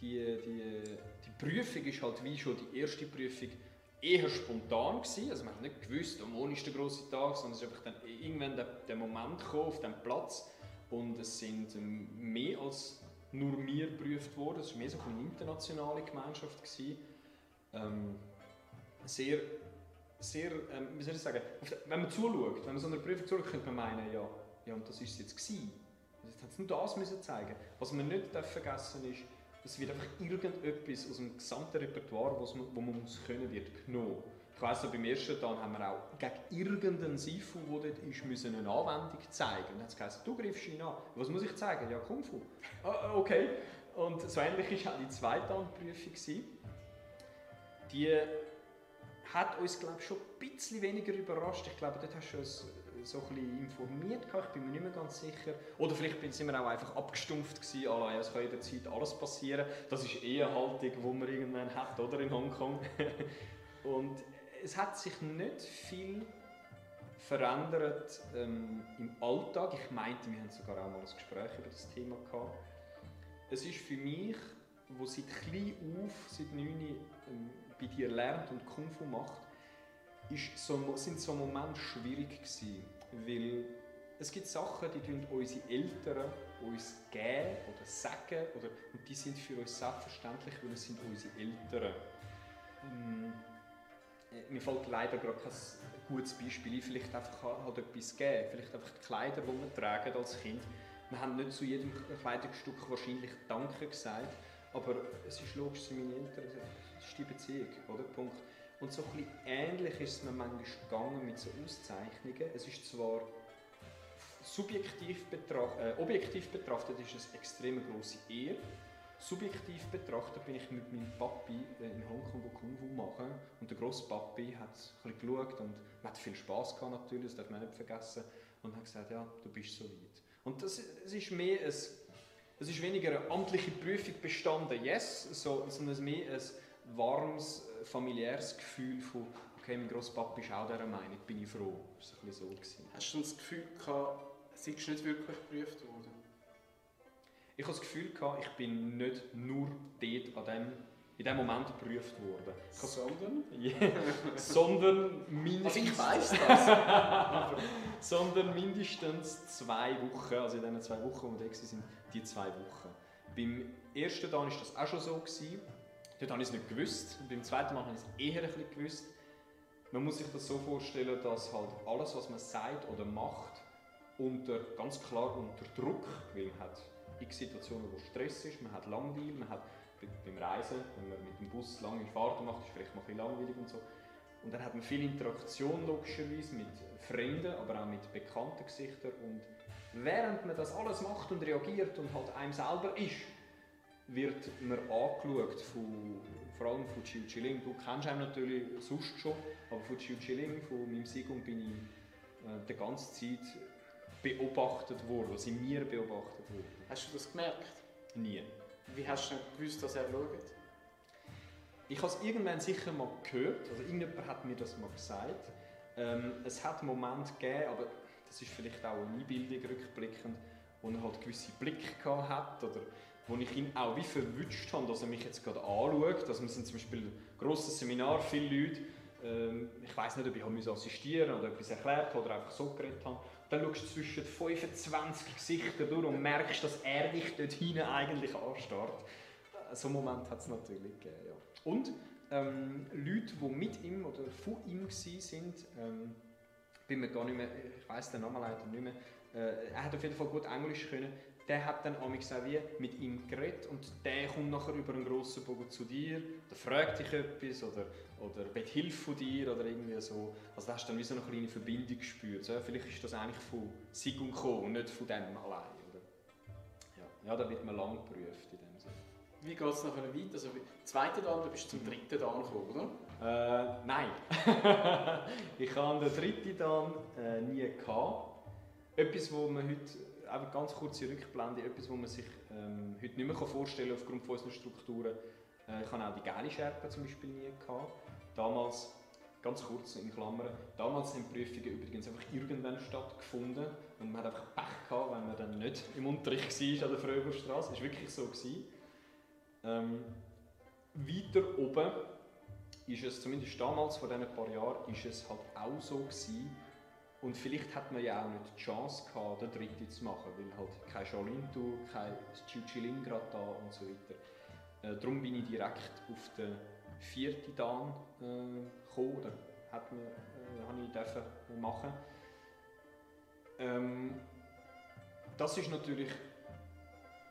die, die, die Prüfung ist halt wie schon die erste Prüfung eher spontan gewesen. Also man hat nicht gewusst, am morgen ist der grosse Tag, sondern es ist einfach dann irgendwann der, der Moment gekommen auf dem Platz und es sind ähm, mehr als nur wir geprüft worden. Es war mehr so eine internationale Gemeinschaft. Gewesen. Ähm, sehr, sehr, ähm, wie soll ich sagen, wenn man zuschaut, wenn man so einer Prüfung zuschaut, könnte man meinen, ja, ja und das war es jetzt gewesen. Also jetzt hat es nur das müssen zeigen. Was man nicht vergessen ist, es wird einfach irgendetwas aus dem gesamten Repertoire, was man, wo man muss können, wird genommen. Ich weiss, beim ersten Tag haben wir auch gegen irgendeinen Sifu, der dort ist, müssen eine Anwendung zeigen. Und dann hat es geheißen, du griffst ihn an. Was muss ich zeigen? Ja, Kung Fu. Ah, okay. Und so ähnlich war auch die zweite Prüfung. Die hat uns, glaube ich, schon ein bisschen weniger überrascht. Ich glaube, dort hast du uns so ein bisschen informiert. Ich bin mir nicht mehr ganz sicher. Oder vielleicht sind wir auch einfach abgestumpft gewesen, ja, es kann jederzeit alles passieren. Das ist eher Haltung, die man irgendwann hat, oder, in Hongkong. Und es hat sich nicht viel verändert ähm, im Alltag. Ich meinte, wir haben sogar auch mal ein Gespräch über das Thema gehabt. Es ist für mich, wo seit klein auf, seit 9 ähm, bei dir lernt und Kung Fu macht, ist so, sind so Momente schwierig gewesen, weil es gibt Sachen, die tun unsere Eltern uns geben oder sagen oder, und die sind für uns selbstverständlich, weil es sind unsere Eltern. Ähm, mir fällt leider gerade kein gutes Beispiel ein, vielleicht einfach halt etwas geben, vielleicht einfach die Kleider, die wir tragen als Kind. Wir haben nicht zu jedem Kleidungsstück wahrscheinlich Danke gesagt, aber es ist logisch, sind meine Eltern, es ist die Beziehung, oder? Punkt. Und so ein ähnlich ist es mir manchmal gegangen mit so Auszeichnungen. Es ist zwar subjektiv betracht, äh, objektiv betrachtet ist es extrem große Ehre. Subjektiv betrachtet bin ich mit meinem Papi äh, in Hongkong, wo Kung Fu machen und der grosse Papi hat ein bisschen geschaut und hat viel Spaß gehabt natürlich, das darf man nicht vergessen und hat gesagt, ja, du bist so weit. Und das, es ist mehr ein, es ist weniger eine amtliche Prüfung bestanden, yes, so, sondern mehr ein warmes, familiäres Gefühl von, okay, mein Grosspapa ist auch dieser Meinung, bin ich froh. Das war so. Gewesen. Hast du das Gefühl gehabt, seist du nicht wirklich geprüft worden? Ich hatte das Gefühl, gehabt, ich bin nicht nur dort an dem in dem Moment geprüft worden. Sondern? sondern mindestens... Also ich weiss das. sondern mindestens zwei Wochen, also in diesen zwei Wochen, wo wir da waren, die zwei Wochen. Beim ersten Tag war das auch schon so. Gewesen. Dort habe ich es nicht gewusst. beim zweiten Mal habe ich es eher ein bisschen gewusst. Man muss sich das so vorstellen, dass halt alles, was man sagt oder macht, unter, ganz klar unter Druck, weil man hat x Situationen, wo Stress ist, man hat Langweil, man hat beim Reisen, wenn man mit dem Bus lange Fahrten macht, ist vielleicht mal ein langweilig und so. Und dann hat man viel Interaktion logischerweise mit Fremden, aber auch mit bekannten Gesichtern. Und während man das alles macht und reagiert und halt einem selber ist, wird man angeschaut von, vor allem von Chiu Chiling. Du kennst ihn natürlich sonst schon, aber von Chiu Chiling, von meinem Sigung, bin ich äh, die ganze Zeit beobachtet worden, also in mir beobachtet worden. Hast du das gemerkt? Nie. Wie hast du denn gewusst, dass er schaut? Ich habe es irgendwann sicher mal gehört, also irgendjemand hat mir das mal gesagt. Ähm, es hat Momente gegeben, aber das ist vielleicht auch eine Einbildung rückblickend, wo er halt gewisse Blicke hat oder wo ich ihn auch wie verwünscht habe, dass er mich jetzt gerade anschaut. Also wir sind zum Beispiel ein grosses Seminar, viele Leute. Ähm, ich weiß nicht, ob ich assistieren oder etwas erklärt habe oder einfach so geredet habe. Dann schaust du zwischen 25 Gesichtern durch und merkst, dass er dich dort hinten eigentlich anstarrt. So einen Moment hat es natürlich gegeben, ja. Und ähm, Leute, die mit ihm oder von ihm waren, ähm, bin mir gar nicht mehr, ich weiß den Namen leider nicht mehr, äh, er hat auf jeden Fall gut Englisch können, der hat dann auch wie mit ihm geredet und der kommt nachher über einen grossen Bogen zu dir, der fragt dich etwas oder, oder bittet Hilfe von dir oder irgendwie so. Also da hast du dann wie so eine kleine Verbindung gespürt. So, vielleicht ist das eigentlich von Sigung gekommen und nicht von dem allein. Oder? Ja. ja, da wird man lang geprüft in dem Sinne. Wie geht es nachher weiter? Also, zweiten Dan, du bist zum dritten Dan gekommen, oder? Äh, nein. ich hatte den dritten Dan äh, nie. Gehabt. Etwas, wo man heute einfach ganz kurze Rückblende, etwas, was man sich ähm, heute nicht mehr vorstellen kann aufgrund unserer Strukturen. Äh, ich hatte auch die geile Scherpen zum Beispiel nie. Gehabt. Damals, ganz kurz in Klammern, damals haben Prüfungen übrigens einfach irgendwann stattgefunden und man hat einfach Pech gehabt, wenn man dann nicht im Unterricht war an der Fröberstraße. Das war wirklich so. Ähm, weiter oben ist es, zumindest damals, vor diesen paar Jahren, ist es halt auch so gewesen, und vielleicht hat man ja auch nicht die Chance gehabt, den dritten zu machen, weil halt kein Shaolin-Tour, kein Chiu-Chilin gerade da und so weiter. Äh, darum bin ich direkt auf den vierten Dan äh, gekommen, oder hat man, äh, habe ich dürfen machen. Ähm, das ist natürlich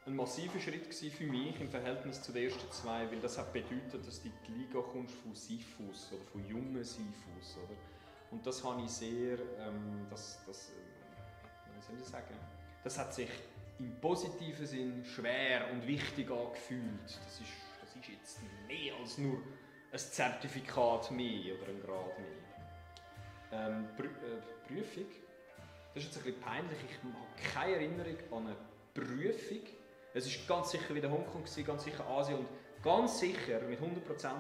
ein massiver Schritt für mich im Verhältnis zu den ersten zwei, weil das hat bedeutet, dass du die Liga kommst von Sifus oder von jungen Sifus, oder? Und das habe ich sehr, ähm, das, das, äh, wie soll ich sagen, das hat sich im positiven Sinn schwer und wichtig angefühlt. Das ist, das ist jetzt mehr als nur ein Zertifikat mehr oder ein Grad mehr. Ähm, Prü äh, Prüfung, das ist jetzt ein bisschen peinlich, ich habe keine Erinnerung an eine Prüfung. Es war ganz sicher wieder Hongkong, ganz sicher Asien und ganz sicher, mit 100%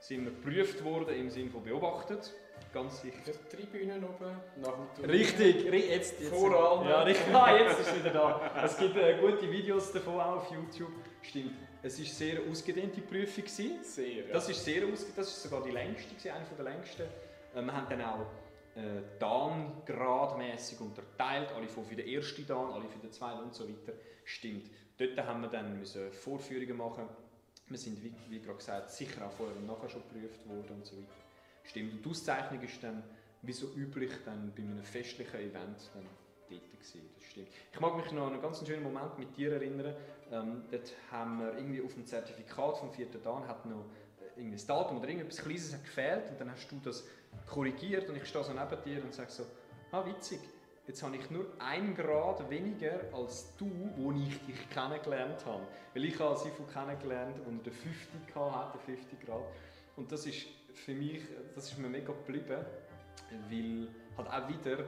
sind wir geprüft worden im Sinne von beobachtet. Ganz sicher. Tribünen oben, nach dem Turnier. Richtig, jetzt, jetzt. Voran. Ja, richtig. Ah, jetzt ist es wieder da. Es gibt äh, gute Videos davon auch auf YouTube. Stimmt. Es war sehr ausgedehnte Prüfung. Gewesen. Sehr, ja. Das ist sehr ausgedehnt. Das ist sogar die längste, gewesen, eine der längsten. Äh, wir haben dann auch äh, Dan gradmäßig unterteilt. Alle für den ersten Dan, alle für den zweiten und so weiter. Stimmt. Dort haben wir dann müssen Vorführungen machen. Wir sind, wie, wie gerade gesagt, sicher auch vorher und nachher schon geprüft worden und so weiter. Stimmt. Und die Auszeichnung ist dann, wie so üblich, dann bei einem festlichen Event dann dort gewesen. Das stimmt. Ich mag mich noch an einen ganz schönen Moment mit dir erinnern. Ähm, dort haben wir irgendwie auf dem Zertifikat vom vierten Dan hat noch äh, ein Datum oder irgendetwas Kleines gefehlt und dann hast du das korrigiert und ich stehe so neben dir und sage so, ah witzig, jetzt habe ich nur ein Grad weniger als du, wo ich dich kennengelernt habe. Weil ich habe Sifu kennengelernt, als er den 50 hatte, den 50 Grad. Und das ist für mich, das ist mir mega geblieben, weil halt auch wieder äh,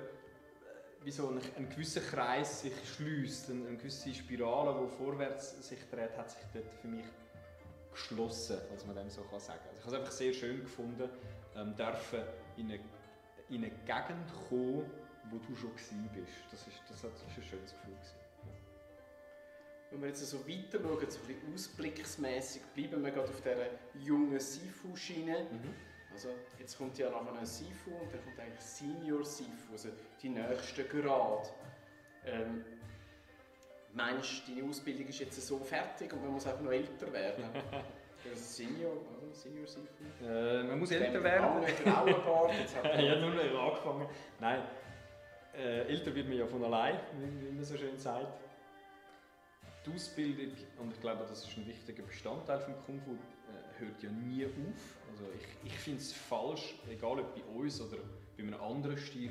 wie so ein, ein gewisser Kreis sich schließt, eine, eine gewisse Spirale, die vorwärts sich dreht, hat sich dort für mich geschlossen, als man dem so kann. Also ich habe es einfach sehr schön gefunden, ähm, dürfen in eine, in eine Gegend kommen, wo du schon gewesen bist. Das ist, das ist ein schönes Gefühl gewesen. wenn wir jetzt so weiter schauen, so ein bisschen ausblicksmässig, bleiben wir gerade auf dieser jungen Sifu-Schiene. Mhm. Also jetzt kommt ja nachher ein Sifu und dann kommt eigentlich Senior Sifu, also die nächste Grad. Ähm, meinst du, deine Ausbildung ist jetzt so fertig und man muss einfach noch älter werden? Also Senior, oder? Senior Sifu? Äh, man muss älter werden. Lange graue Bart, jetzt hat ja, er... nur noch angefangen. Nein, äh, älter wird man ja von allein, wie, wie man so schön sagt. Die Ausbildung, und ich glaube, das ist ein wichtiger Bestandteil vom Kung Fu, äh, hört ja nie auf. Also ich, ich finde es falsch, egal ob bei uns oder bei einem anderen Stil,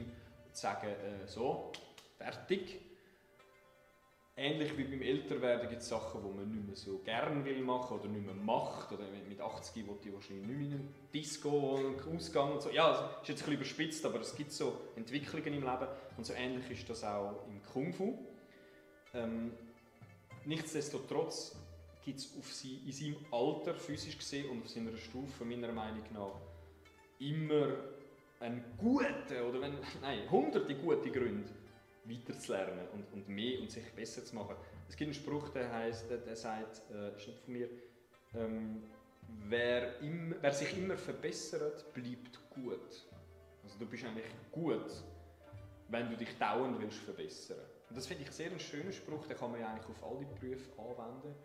zu sagen, äh, so, fertig. Ähnlich wie beim Älterwerden gibt es Sachen, die man nicht mehr so gerne will machen oder nicht mehr macht. Oder mit 80 will ich wahrscheinlich nicht mehr in eine Disco und Ausgang und so. Ja, das ist jetzt ein bisschen überspitzt, aber es gibt so Entwicklungen im Leben. Und so ähnlich ist das auch im Kung Fu. Ähm, nichtsdestotrotz gibt es sie, in seinem Alter, physisch gesehen und auf seiner Stufe, meiner Meinung nach, immer einen guten, oder wenn, nein, hunderte gute Gründe, weiterzulernen und, und mehr und sich besser zu machen. Es gibt einen Spruch, der heißt, der, der sagt, äh, ist nicht von mir, ähm, wer, im, wer sich immer verbessert, bleibt gut. Also du bist eigentlich gut, wenn du dich dauernd willst verbessern. Und das finde ich sehr einen schönen Spruch, den kann man ja eigentlich auf alle Berufe anwenden.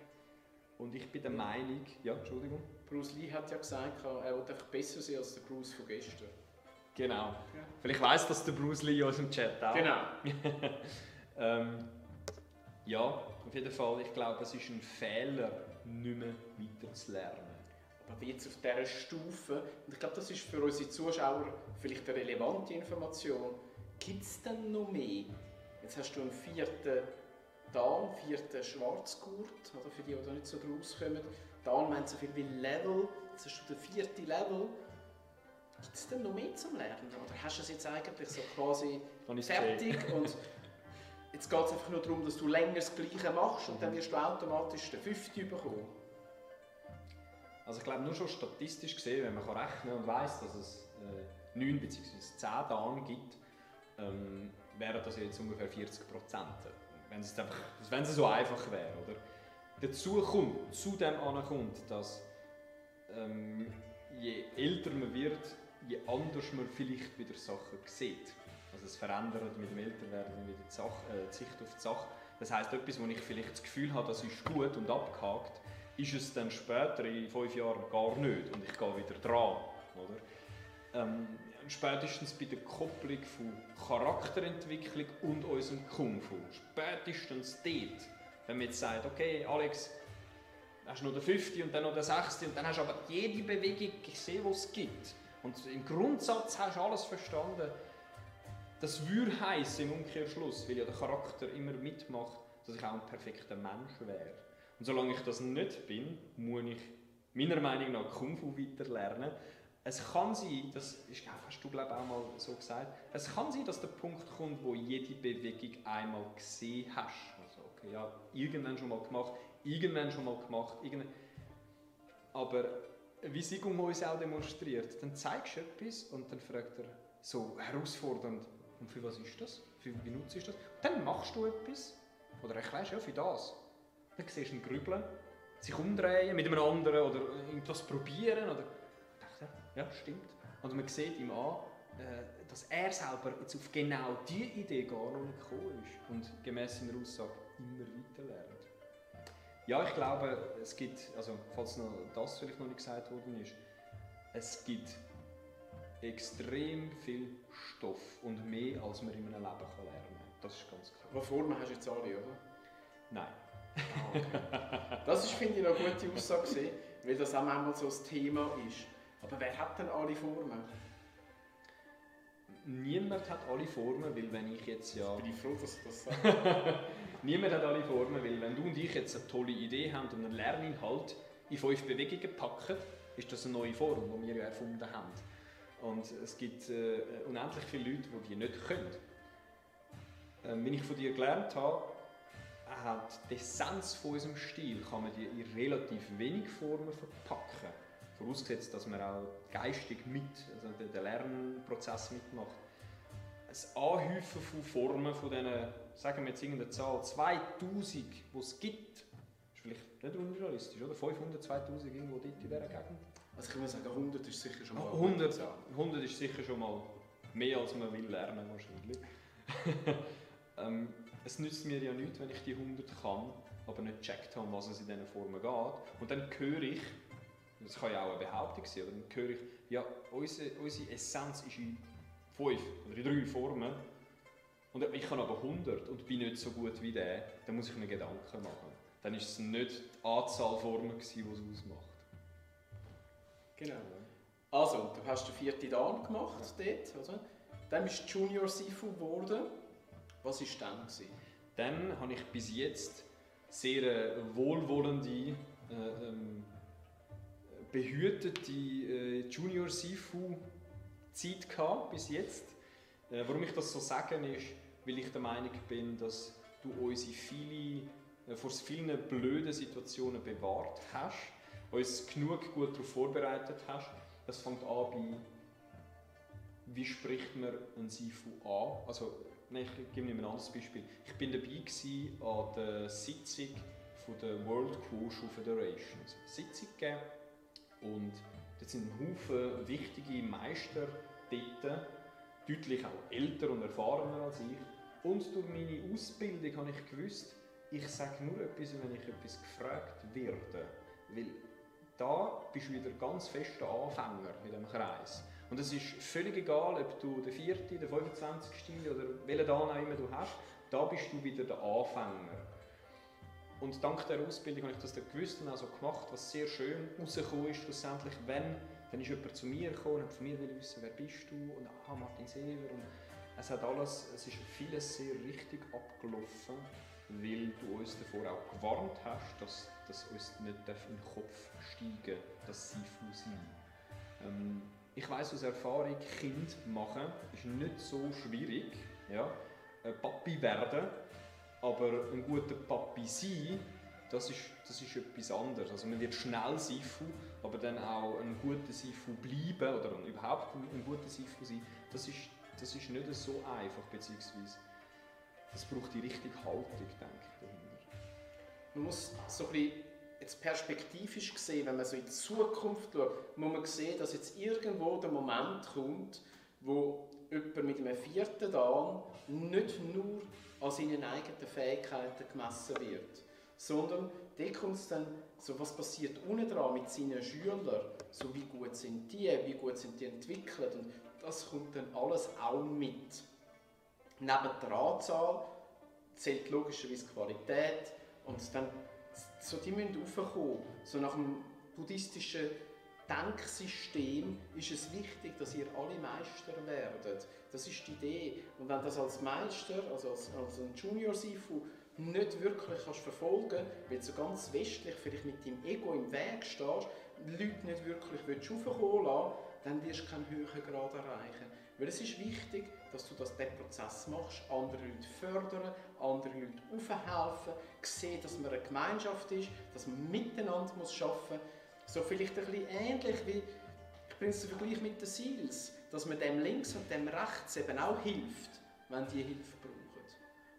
Und ich bin der Meinung, ja, Entschuldigung. Bruce Lee hat ja gesagt, er einfach besser sein als der Bruce von gestern. Genau. Ja. Vielleicht weiss das der Bruce Lee aus dem Chat auch. Genau. ähm, ja, auf jeden Fall, ich glaube, es ist ein Fehler, nicht mehr weiter zu lernen. Aber jetzt auf dieser Stufe, und ich glaube, das ist für unsere Zuschauer vielleicht eine relevante Information, gibt es denn noch mehr? Jetzt hast du einen vierten Dan, vierten Schwarzgurt, oder für die, die da nicht so draus kommen. Dan meint so viel wie Level, jetzt hast du den vierten Level. Gibt es denn noch mehr zum Lernen? Oder hast du es jetzt eigentlich so quasi fertig und jetzt geht es einfach nur darum, dass du länger das Gleiche machst und dann wirst du automatisch den fünften bekommen? Also ich glaube, nur schon statistisch gesehen, wenn man kann rechnen und weiß, dass es äh, 9 bzw. 10 Dan gibt, ähm, wären das jetzt ungefähr 40 Prozent. Wenn es, einfach, wenn es so einfach wäre. Oder? Dazu kommt, zu dem ankommt, dass ähm, je älter man wird, je anders man vielleicht wieder Sachen sieht. Also es verändert mit dem Älterwerden wieder die, Sache, äh, Sicht auf die Sache. Das heisst, etwas, wo ich vielleicht das Gefühl habe, das ist gut und abgehakt, ist es dann später, in fünf Jahren, gar nicht und ich gehe wieder dran. Oder? Ähm, spätestens bei der Kopplung von Charakterentwicklung und unserem Kung Fu, spätestens dort, wenn man jetzt sagt, okay, Alex, hast noch den fünften und dann noch den sechsten und dann hast du aber jede Bewegung gesehen, die es gibt. Und im Grundsatz hast du alles verstanden. Das würde heißen im Umkehrschluss, weil ja der Charakter immer mitmacht, dass ich auch ein perfekter Mensch wäre. Und solange ich das nicht bin, muss ich meiner Meinung nach Kung Fu weiter lernen. Es kann sein, das ist, hast du glaube auch mal so gesagt, es kann sein, dass der Punkt kommt, wo jede Bewegung einmal gesehen hast. Also, okay, ja, irgendwann schon mal gemacht, irgendwann schon mal gemacht, irgendwann. Aber wie Sigum uns auch demonstriert, dann zeigst du etwas und dann fragt er so herausfordernd, und für was ist das? Für wie nutzt ist das? Und dann machst du etwas oder erklärst ja für das. Dann siehst du ihn grübeln, sich umdrehen mit einem anderen oder irgendwas probieren oder dachte, ja, stimmt. Und man sieht ihm an, äh, dass er selber jetzt auf genau diese Idee gar noch nicht gekommen ist und gemäß seiner Aussage immer weiter lernt. Ja, ich glaube, es gibt, also falls noch das vielleicht noch nicht gesagt worden ist, es gibt extrem viel Stoff und mehr, als man in einem Leben kann lernen kann. Das ist ganz klar. Aber Formen hast du jetzt alle, oder? Nein. Ah, okay. Das ist, finde ich, eine gute Aussage, weil das auch manchmal so ein Thema ist. Aber wer hat denn alle Formen? Niemand hat alle Formen, weil wenn ich jetzt ja... Bin ich froh, dass du das sagst. Niemand hat alle Formen, weil wenn du und ich jetzt eine tolle Idee haben und einen Lerninhalt in fünf Bewegungen packen, ist das eine neue Form, die wir ja erfunden haben. Und es gibt äh, unendlich viele Leute, die die nicht können. Ähm, wenn ich von dir gelernt habe, hat die Essenz von unserem Stil kann man die in relativ wenig Formen verpacken. Vorausgesetzt, dass man auch geistig mit, also den, den Lernprozess mitmacht. Ein Anhäufen von Formen von diesen, sagen wir jetzt irgendeine Zahl, 2000, die es gibt, vielleicht nicht unrealistisch, oder? 500, 2000 irgendwo dort in dieser Gegend. Also ich muss sagen, 100 ist sicher schon mal... 100, 100 ist sicher schon mal mehr, als man will lernen wahrscheinlich. ähm, es nützt mir ja nichts, wenn ich die 100 kann, aber nicht gecheckt habe, was es in diesen Formen geht. Und dann höre ich, das kann ja auch eine Behauptung sein, aber dann höre ich, ja, unsere, unsere Essenz ist in 5 oder in 3 Formen und ich kann aber 100 und bin nicht so gut wie der, dann muss ich mir Gedanken machen. Dann ist es nicht die Anzahl Formen, die es ausmacht. Genau. Also, du hast den vierten Dan gemacht dort, oder? Dann bist du Junior Sifu geworden. Was war dann? Gewesen? Dann habe ich bis jetzt sehr äh, wohlwollende, äh, ähm, behütete äh, Junior Sifu Zeit bis jetzt. Äh, warum ich das so sage, ist, weil ich der Meinung bin, dass du uns viele, äh, vor vielen blöden Situationen bewahrt hast, uns genug gut darauf vorbereitet hast. Das fängt an bei, wie spricht man ein Sifu an? Also, nein, ich gebe mir ein anderes Beispiel. Ich bin dabei an der Sitzung von der World Wushu Federation. Eine Sitzung gegeben und dort sind Haufen wichtige Meister dort, deutlich auch älter und erfahrener als ich. Und durch meine Ausbildung habe ich gewusst, ich sage nur etwas, wenn ich etwas gefragt werde. Weil da bist du wieder ganz fester Anfänger in diesem Kreis. Und es ist völlig egal, ob du der vierte, der 25. oder welchen Dan auch immer du hast, da bist du wieder der Anfänger. Und dank der Ausbildung habe ich das dann gewusst und auch so gemacht, was sehr schön rausgekommen ist schlussendlich, wenn dann ist jemand zu mir gekommen und hat von mir wissen, wer bist du und ah, Martin Sever und es hat alles, es ist vieles sehr richtig abgelaufen, weil du uns davor auch gewarnt hast, dass, dass uns nicht in den Kopf steigen dass sie sein. Ähm, ich weiß aus Erfahrung, Kind machen ist nicht so schwierig. Ja? Ein Papi werden, aber ein guter Papi sein, das ist, das ist etwas anderes. Also man wird schnell Sifu, aber dann auch ein guter Sifu bleiben oder überhaupt ein guter Sifu sein, das ist, das ist nicht so einfach, beziehungsweise das braucht die richtige Haltung, denke ich, dahinter. Man muss so ein bisschen jetzt perspektivisch gesehen, wenn man so in die Zukunft schaut, muss man sehen, dass jetzt irgendwo der Moment kommt, wo jemand mit einem vierten Dan nicht nur an seinen eigenen Fähigkeiten gemessen wird, sondern da kommt es dann so, was passiert unten dran mit seinen Schülern, so wie gut sind die, wie gut sind die entwickelt und das kommt dann alles auch mit. Neben der Anzahl zählt logischerweise Qualität und dann so die müssen raufkommen. So nach dem buddhistischen Denksystem ist es wichtig, dass ihr alle Meister werdet. Das ist die Idee. Und wenn das als Meister, also als, als ein Junior Sifu, nicht wirklich kannst verfolgen weil du so ganz westlich vielleicht mit deinem Ego im Weg stehst, Leute nicht wirklich raufkommen lassen dann wirst du keinen höheren Grad erreichen. Weil es ist wichtig, dass du das, diesen Prozess machst, andere Leute fördern, andere Leute aufhelfen, sehen, dass man eine Gemeinschaft ist, dass man miteinander arbeiten muss. So vielleicht ein bisschen ähnlich wie, ich bringe es zum Vergleich mit den Seals, dass man dem links und dem rechts eben auch hilft, wenn die Hilfe brauchen.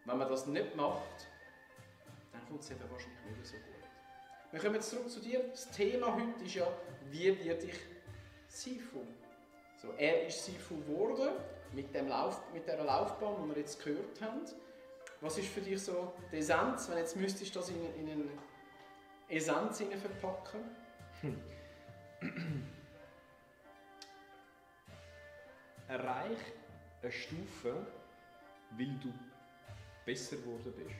Wenn man das nicht macht, dann kommt es eben wahrscheinlich nicht so gut. Wir kommen jetzt zurück zu dir. Das Thema heute ist ja, wie werde ich Sifu? So, er ist Sifu geworden mit, dem Lauf, mit der Laufbahn, die wir jetzt gehört haben. Was ist für dich so die Essenz, wenn jetzt müsstest du das in, in eine Essenz verpacken? Hm. Erreich eine Stufe, weil du besser geworden bist.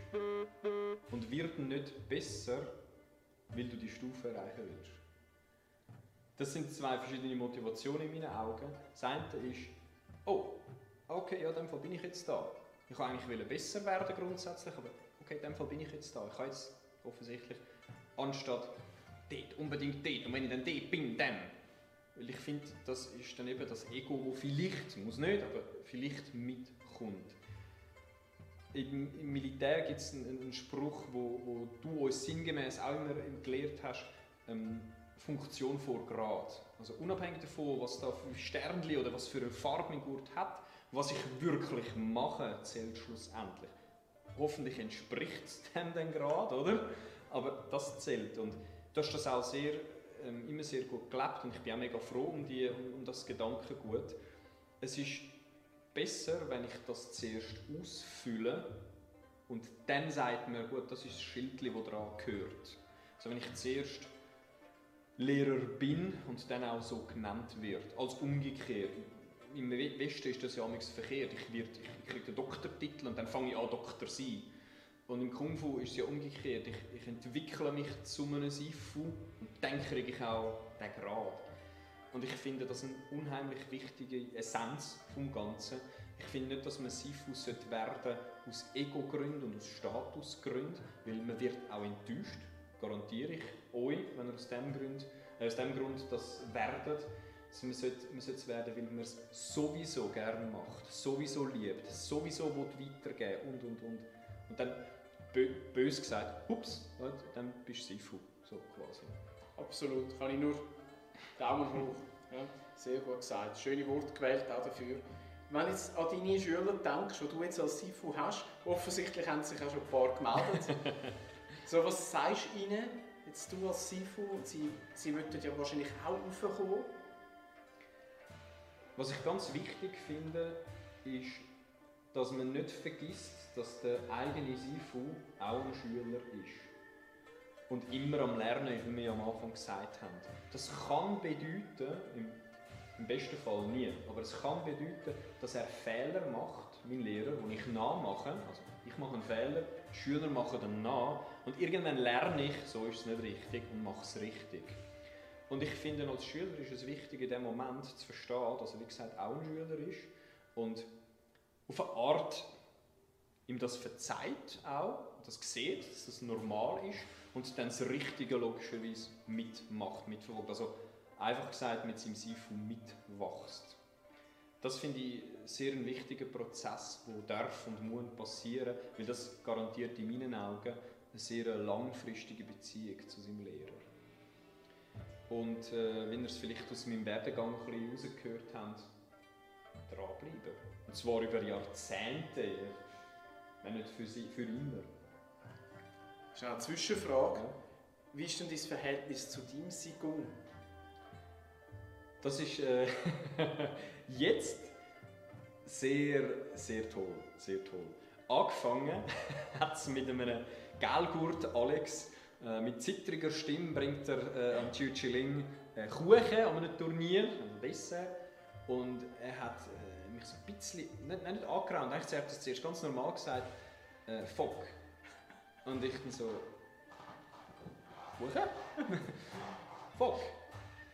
Und wird nicht besser, weil du die Stufe erreichen willst. Das sind zwei verschiedene Motivationen in meinen Augen. Das eine ist, oh, okay, ja, in dem Fall bin ich jetzt da. Ich wollte eigentlich besser werden grundsätzlich, aber okay, in dem Fall bin ich jetzt da. Ich habe jetzt offensichtlich, anstatt dort, unbedingt dort, und wenn ich dann dort bin, dann. Weil ich finde, das ist dann eben das Ego, das vielleicht, muss nicht, aber vielleicht mitkommt. Im, im Militär gibt es einen, einen, Spruch, wo, wo du uns sinngemäß auch immer gelehrt hast, ähm, Funktion vor Grad. Also unabhängig davon, was da für Sternchen oder was für eine Farbe mein Gurt hat, was ich wirklich mache, zählt schlussendlich. Hoffentlich entspricht es dem dann gerade, oder? aber das zählt. Und du hast das auch sehr, ähm, immer sehr gut gelebt und ich bin auch mega froh um, die, um, um das Gedankengut. Es ist besser, wenn ich das zuerst ausfülle und dann sagt mir, gut, das ist das Schild, das daran gehört. Also wenn ich zuerst Lehrer bin und dann auch so genannt wird, als umgekehrt. Im Westen ist das ja verkehrt. Ich, ich kriege den Doktortitel und dann fange ich an, Doktor zu sein. Und im Kung Fu ist es ja umgekehrt. Ich, ich entwickle mich zu einem Sifu und dann kriege ich auch den Grad. Und ich finde das eine unheimlich wichtige Essenz vom Ganzen. Ich finde nicht, dass man Sifu werden sollte aus Ego-Gründen und aus Statusgründen, weil man wird auch enttäuscht, garantiere ich euch, wenn ihr aus dem Grund, äh, aus dem Grund das werdet. Also man, sollte, man sollte es werden, weil man es sowieso gerne macht, sowieso liebt, sowieso weitergeben und und und. Und dann bös gesagt, ups, dann bist du Sifu, so quasi. Absolut, kann ich nur Daumen hoch. Ja, sehr gut gesagt. Schöne Worte gewählt auch dafür. Wenn du jetzt an deine Schüler denkst, die du jetzt als Sifu hast, offensichtlich haben sich auch schon ein paar gemeldet. so, was sagst du ihnen, jetzt du als Sifu, sie, sie möchten ja wahrscheinlich auch raufkommen? Was ich ganz wichtig finde, ist, dass man nicht vergisst, dass der eigene Sifu auch ein Schüler ist. Und immer am Lernen wie wir am Anfang gesagt haben. Das kann bedeuten, im, besten Fall nie, aber es kann bedeuten, dass er Fehler macht, mein Lehrer, die ich nachmache. Also ich mache einen Fehler, die Schüler machen dann nach und irgendwann lerne ich, so ist es nicht richtig und mache es richtig. Und ich finde, als Schüler ist es wichtig, in dem Moment zu verstehen, dass er, wie gesagt, auch ein Schüler ist und auf eine Art ihm das verzeiht auch, das sieht, dass das normal ist und dann das Richtige logischerweise mitmacht, mitverfolgt. Also einfach gesagt, mit seinem Sifu mitwachst. Das finde ich sehr ein wichtiger Prozess, der darf und muss passieren, weil das garantiert in meinen Augen eine sehr langfristige Beziehung zu seinem Lehrer. Und äh, wenn ihr es vielleicht aus meinem Werdegang ein bisschen rausgehört habt, dranbleiben. Und zwar über Jahrzehnte, wenn nicht für, sie, für immer. Das ist eine Zwischenfrage. Wie ist denn dein Verhältnis zu deinem Sigung? Das ist äh, jetzt sehr, sehr toll. Sehr toll. Angefangen hat es mit einem Gelgurt Alex. Äh, mit zittriger Stimme bringt er äh, am Chiu Chiling äh, Kuchen an einem Turnier, ein Dessert. Und er hat äh, mich so ein bisschen, nicht, nicht angeraunt, eigentlich hat das zuerst ganz normal gesagt, äh, Fock. Und ich dann so, Kuchen? Fock.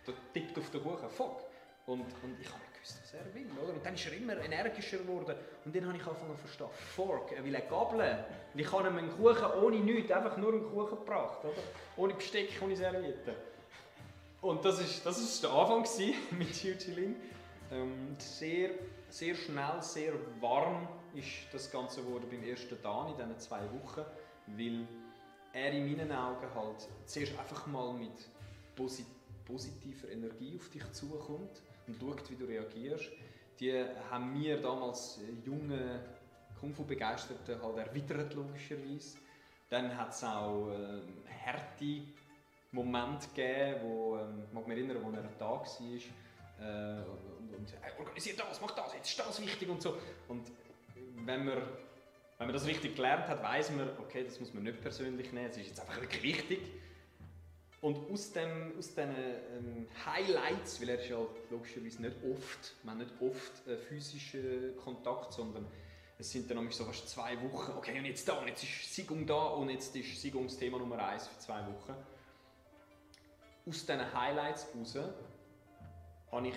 Der tippt auf den Kuchen, Fock. Und, und ich habe nicht gewusst, was er will. Oder? Und dann ist er immer energischer geworden. Und dann habe ich angefangen zu verstehen, Fork, er will eine Gabel. Und ich habe ihm einen Kuchen ohne nichts, einfach nur einen Kuchen gebracht. Oder? Ohne Besteck, ohne Serviette. Und das war ist, das ist der Anfang mit Chiu ähm, sehr, sehr schnell, sehr warm ist das Ganze geworden beim ersten Tag in diesen zwei Wochen, weil er in meinen Augen halt zuerst einfach mal mit posit positiver Energie auf dich zukommt und schaut, wie du reagierst. Die haben mir damals junge Kung-Fu-Begeisterten halt erwidert, logischerweise. Dann hat es auch ähm, harte Momente gegeben, wo, ähm, ich mich erinnern, wo er da war, äh, und, hey, organisiert das, mach das, jetzt ist das wichtig und so. Und wenn man, wenn man das richtig gelernt hat, weiß man, okay, das muss man nicht persönlich nehmen, es ist jetzt einfach wirklich wichtig. Und aus, dem, aus diesen ähm, Highlights, weil er ist ja logischerweise nicht oft, man nicht oft äh, physischen Kontakt, sondern es sind dann nämlich so fast zwei Wochen, okay, und jetzt da, und jetzt ist Sigung da, und jetzt ist Sigung das Thema Nummer eins für zwei Wochen. Aus diesen Highlights heraus habe ich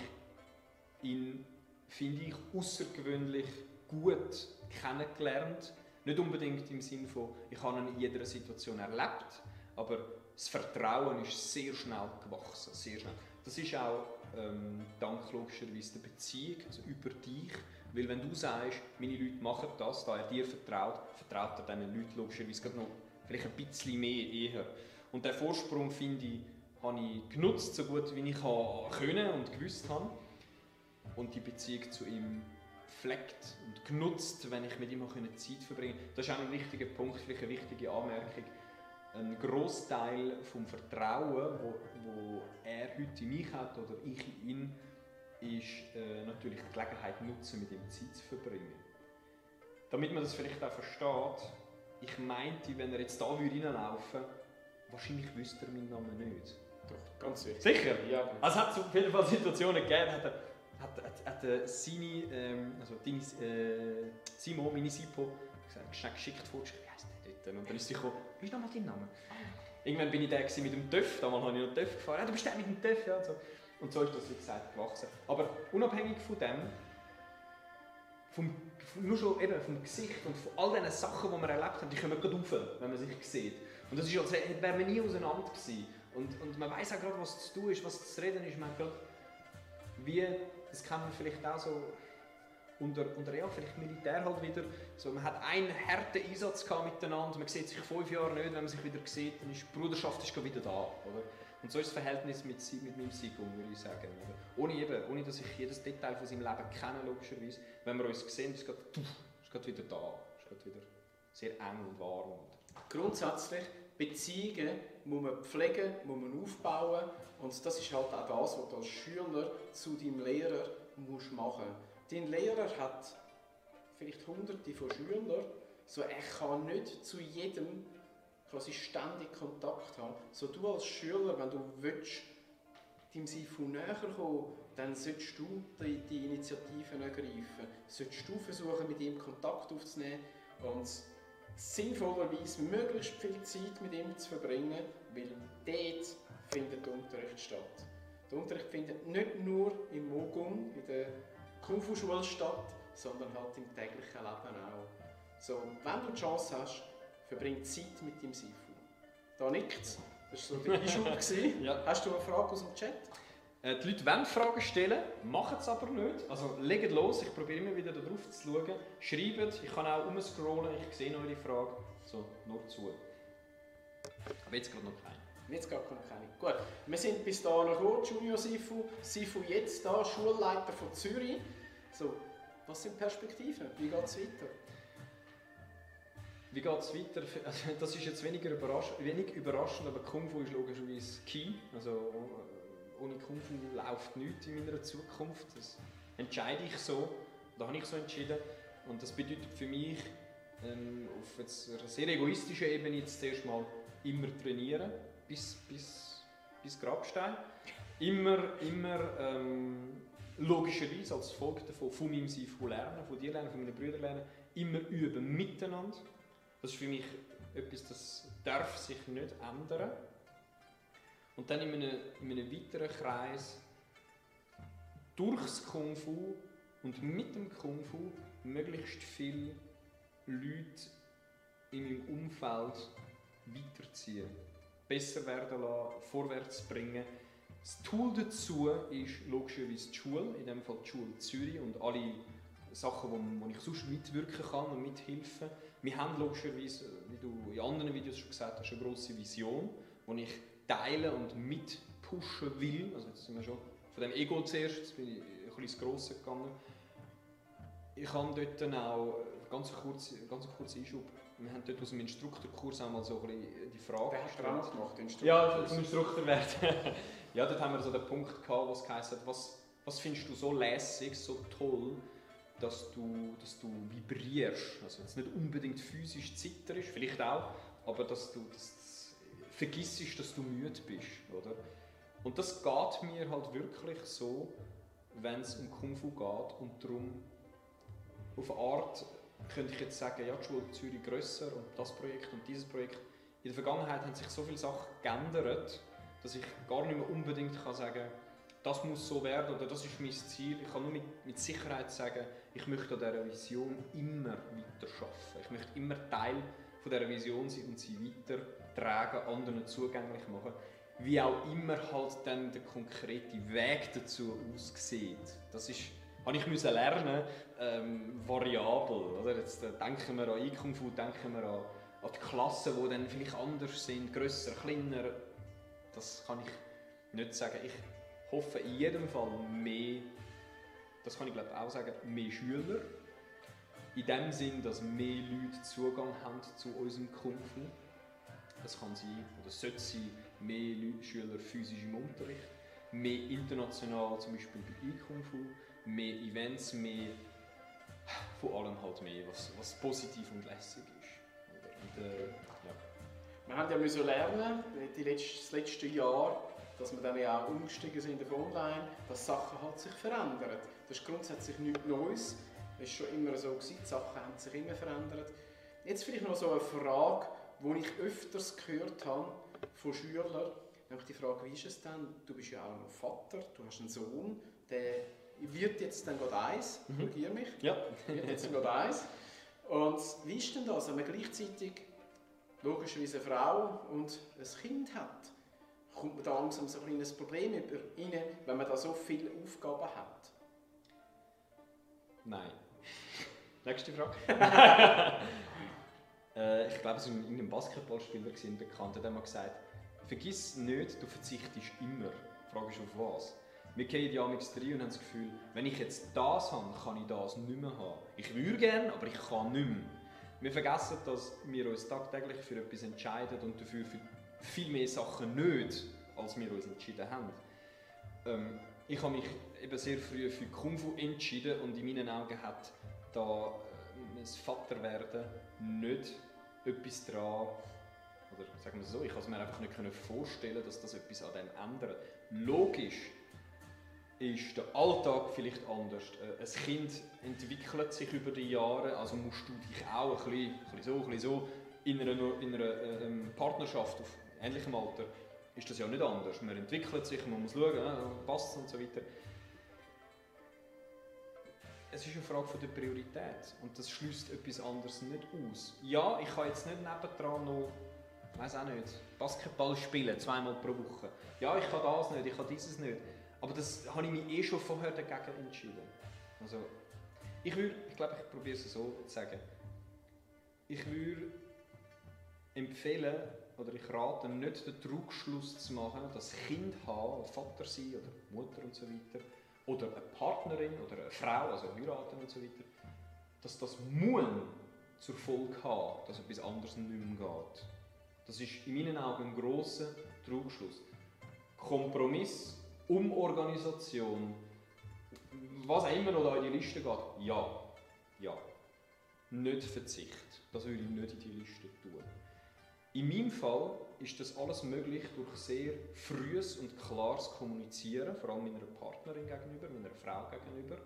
ihn, finde ich, außergewöhnlich gut kennengelernt. Nicht unbedingt im Sinne von, ich habe ihn in jeder Situation erlebt, aber das Vertrauen ist sehr schnell gewachsen. Sehr schnell. Das ist auch ähm, dank logischerweise der Beziehung, also über dich. Weil wenn du sagst, meine Leute machen das, da er dir vertraut, vertraut er diesen Leuten logischerweise noch vielleicht ein bisschen mehr eher. Und den Vorsprung, finde ich, habe ich genutzt, so gut wie ich können und gewusst habe. Und die Beziehung zu ihm gepflegt und genutzt, wenn ich mit ihm auch Zeit verbringen konnte. Das ist auch ein wichtiger Punkt, vielleicht eine wichtige Anmerkung. ein Großteil vom Vertrauen, wo, wo er heute in mich hat oder ich in ihn, ist äh, natürlich die Gelegenheit nutzen, mit ihm Zeit zu verbringen. Damit man das vielleicht auch versteht, ich meinte, wenn er jetzt da reinlaufen würde, wahrscheinlich wüsste er meinen Namen nicht. Doch, ganz sicher. Sicher? Ja. Also es hat auf jeden Fall Situationen gegeben, hat, er, hat, hat, hat er seine, ähm, also deine, äh, Simo, meine Sipo, schnell geschickt vorgeschrieben, wie heisst der dort? Und dann ist sie gekommen, wie ist nochmal dein Name? Irgendwann bin ich der mit dem TÜV, damals habe ich noch TÜV gefahren, ja, du bist der mit dem TÜV, ja, und so. Und so ist das, wie gesagt, gewachsen. Aber unabhängig von dem, vom, nur schon eben vom Gesicht und von all diesen Sachen, die wir erlebt haben, die kommen gerade rauf, wenn man sich sieht. Und das ist, als wären wir nie auseinander gewesen. Und, und man weiß auch gerade, was zu tun ist, was zu reden ist. Man hat gerade, wie, das kann man vielleicht auch so unter, unter ja, vielleicht Militär halt wieder. So, man hat einen harten Einsatz miteinander, man sieht sich fünf Jahre nicht, wenn man sich wieder sieht, dann ist die Bruderschaft ist wieder da. Oder? Und so ist das Verhältnis mit, mit meinem Sigung, würde ich sagen. Oder? Ohne, eben, ohne dass ich jedes Detail von seinem Leben kenne, logischerweise. Wenn wir uns sehen, ist es gerade, ist wieder da. Ist gerade wieder sehr eng und warm. Grundsätzlich, Beziehungen muss man pflegen, muss man aufbauen. Und das ist halt auch das, was du als Schüler zu deinem Lehrer musst machen musst. Dein Lehrer hat vielleicht hunderte von Schülern, so er kann nicht zu jedem quasi ständig Kontakt haben. So du als Schüler, wenn du willst, dem Sifu näher kommen, dann solltest du die, die Initiativen ergreifen. Solltest du versuchen, mit ihm Kontakt aufzunehmen und sinnvollerweise möglichst viel Zeit mit ihm zu verbringen, weil dort findet der Unterricht statt. Der Unterricht findet nicht nur im Mogum, in der Kung-Fu-Schule statt, sondern halt im täglichen Leben auch. So, wenn du die Chance hast, verbring Zeit mit dem Sifu. Da nickt Das war so der Einschub. ja. Hast du eine Frage aus dem Chat? Äh, die Leute wollen Fragen stellen, machen es aber nicht. Also legt los, ich probiere immer wieder darauf zu schauen. Schreibt, ich kann auch umscrollen, ich sehe eure Frage. So, nur zu. Aber jetzt gerade noch keine. Jetzt gerade noch keine. Gut, wir sind bis dahin gekommen, Junior Sifu. Sifu jetzt da, Schulleiter von Zürich. So, was sind Perspektiven? Wie geht es weiter? Wie geht es weiter? Also, das ist jetzt weniger überrasch wenig überraschend, aber Kung Fu ist logischerweise key. Also, ohne Kung Fu läuft nichts in meiner Zukunft. Das entscheide ich so. Da habe ich so entschieden. Und das bedeutet für mich, ähm, auf jetzt einer sehr egoistischen Ebene jetzt zuerst mal immer trainieren, bis, bis, bis Grabstein. Immer, immer ähm, logischerweise als Folge davon von meinem Sifu lernen, von dir lernen, von meinen Brüdern lernen, immer üben miteinander. Das ist für mich etwas, das darf sich nicht ändern. Und dann in einem, in einem weiteren Kreis durchs Kung Fu und mit dem Kung Fu möglichst viele Leute in meinem Umfeld weiterziehen, besser werden lassen, vorwärts bringen. Das Tool dazu ist logischerweise die Schule, in dem Fall die Schule Zürich und alle Sachen, wo, wo ich sonst mitwirken kann und mithelfen. Wir haben logischerweise, wie du in anderen Videos schon gesagt hast, eine grosse Vision, die ich teilen und mitpushen will. Also jetzt sind wir schon von dem Ego zuerst, jetzt bin ich ein bisschen ins Grosse gegangen. Ich habe dort dann auch, ganz kurz, ganz kurz Einschub, wir haben dort aus dem Instruktorkurs einmal so ein bisschen die Frage gestellt. gemacht, Instruktor. Ja, zum Instruktor werden. ja, dort haben wir so den Punkt gehabt, wo es heisst, was, was findest du so lässig, so toll, dass du, dass du vibrierst. Also jetzt nicht unbedingt physisch zitterst, vielleicht auch, aber dass du, dass, vergisst, dass du müde bist, oder? Und das geht mir halt wirklich so, wenn es um Kung Fu geht und darum auf eine Art könnte ich jetzt sagen, ja, die Schule Zürich grösser und das Projekt und dieses Projekt. In der Vergangenheit haben sich so viele Sachen geändert, dass ich gar nicht mehr unbedingt kann sagen das muss so werden oder das ist mein Ziel. Ich kann nur mit, mit Sicherheit sagen, ich möchte an dieser Vision immer weiter arbeiten. Ich möchte immer Teil von dieser Vision sein und sie weiter tragen, anderen zugänglich machen. Wie auch immer halt dann der konkrete Weg dazu aussieht. Das ist, habe ich müssen lernen, ähm, variabel. Oder? Jetzt äh, denken wir an Kung denken wir an, an die Klassen, die dann vielleicht anders sind, grösser, kleiner. Das kann ich nicht sagen. Ich hoffe in jedem Fall mehr, das kann ich glaube auch sagen, mehr Schüler. In dem Sinn, dass mehr Leute Zugang haben zu unserem Kung Fu Es kann sein, oder sollte sein, mehr Leute, Schüler physisch im Unterricht, mehr international, zum Beispiel bei e Fu, mehr Events, mehr von allem halt mehr, was, was positiv und lässig ist. Und, äh, ja. Wir haben ja müssen lernen, die letzte, das letzte Jahr, dass wir dann ja auch umgestiegen sind auf Online, dass Sachen halt sich verändern. Das ist grundsätzlich nichts Neues. Es war schon immer so, gewesen. die Sachen haben sich immer verändert. Jetzt vielleicht noch so eine Frage, die ich öfters gehört habe von Schülern. Nämlich die Frage, wie ist es denn? Du bist ja auch noch Vater, du hast einen Sohn, der wird jetzt dann gerade eins, mhm. korrigiere mich. Ja. wird jetzt gerade eins. Und wie ist denn das, wenn man gleichzeitig logischerweise eine Frau und ein Kind hat? Kommt man da langsam so ein kleines Problem über rein, wenn man da so viele Aufgaben hat? Nein. Nächste Frage. äh, ich glaube, es war ein Basketballspieler bekannt, der hat mal gesagt, vergiss nicht, du verzichtest immer. Die Frage ist auf was? Wir gehen ja mit rein und haben das Gefühl, wenn ich jetzt das habe, kann ich das nicht mehr haben. Ich würde gerne, aber ich kann nicht mehr. Wir vergessen, dass wir uns tagtäglich für etwas entscheiden und dafür für viel mehr Sachen nicht, als wir uns entschieden haben. Ähm, ich habe mich eben sehr früh für Kung Fu entschieden und in meinen Augen hat da äh, das Vaterwerden nicht etwas dran, oder sagen wir so, ich konnte mir einfach nicht vorstellen, dass das etwas an dem ändert. Logisch ist der Alltag vielleicht anders. Äh, ein Kind entwickelt sich über die Jahre, also musst du dich auch ein bisschen, ein bisschen so, ein bisschen so in einer, in einer äh, ähm, Partnerschaft auf ähnlichem Alter ist das ja nicht anders. Man entwickelt sich, man muss schauen, äh, passt und so weiter. Es ist eine Frage der Priorität und das schließt etwas anderes nicht aus. Ja, ich kann jetzt nicht nebendran noch, ich weiß auch nicht, Basketball spielen, zweimal pro Woche. Ja, ich kann das nicht, ich kann dieses nicht aber das habe ich mich eh schon vorher dagegen entschieden. Also, ich würde, ich glaube, ich probiere es so zu sagen. Ich würde empfehlen, oder ich rate, nicht den Trugschluss zu machen, dass Kind haben, Vater sein oder Mutter und so weiter, oder eine Partnerin oder eine Frau, also heiraten und so weiter, dass das muss zur Folge haben, dass etwas anderes nicht mehr geht. Das ist in meinen Augen ein grosser Trugschluss. Kompromiss Umorganisation, was auch immer noch in die Liste geht, ja, ja. Nicht Verzicht. Das würde ich nicht in die Liste tun. In meinem Fall ist das alles möglich durch sehr frühes und klares Kommunizieren, vor allem meiner Partnerin gegenüber, meiner Frau gegenüber,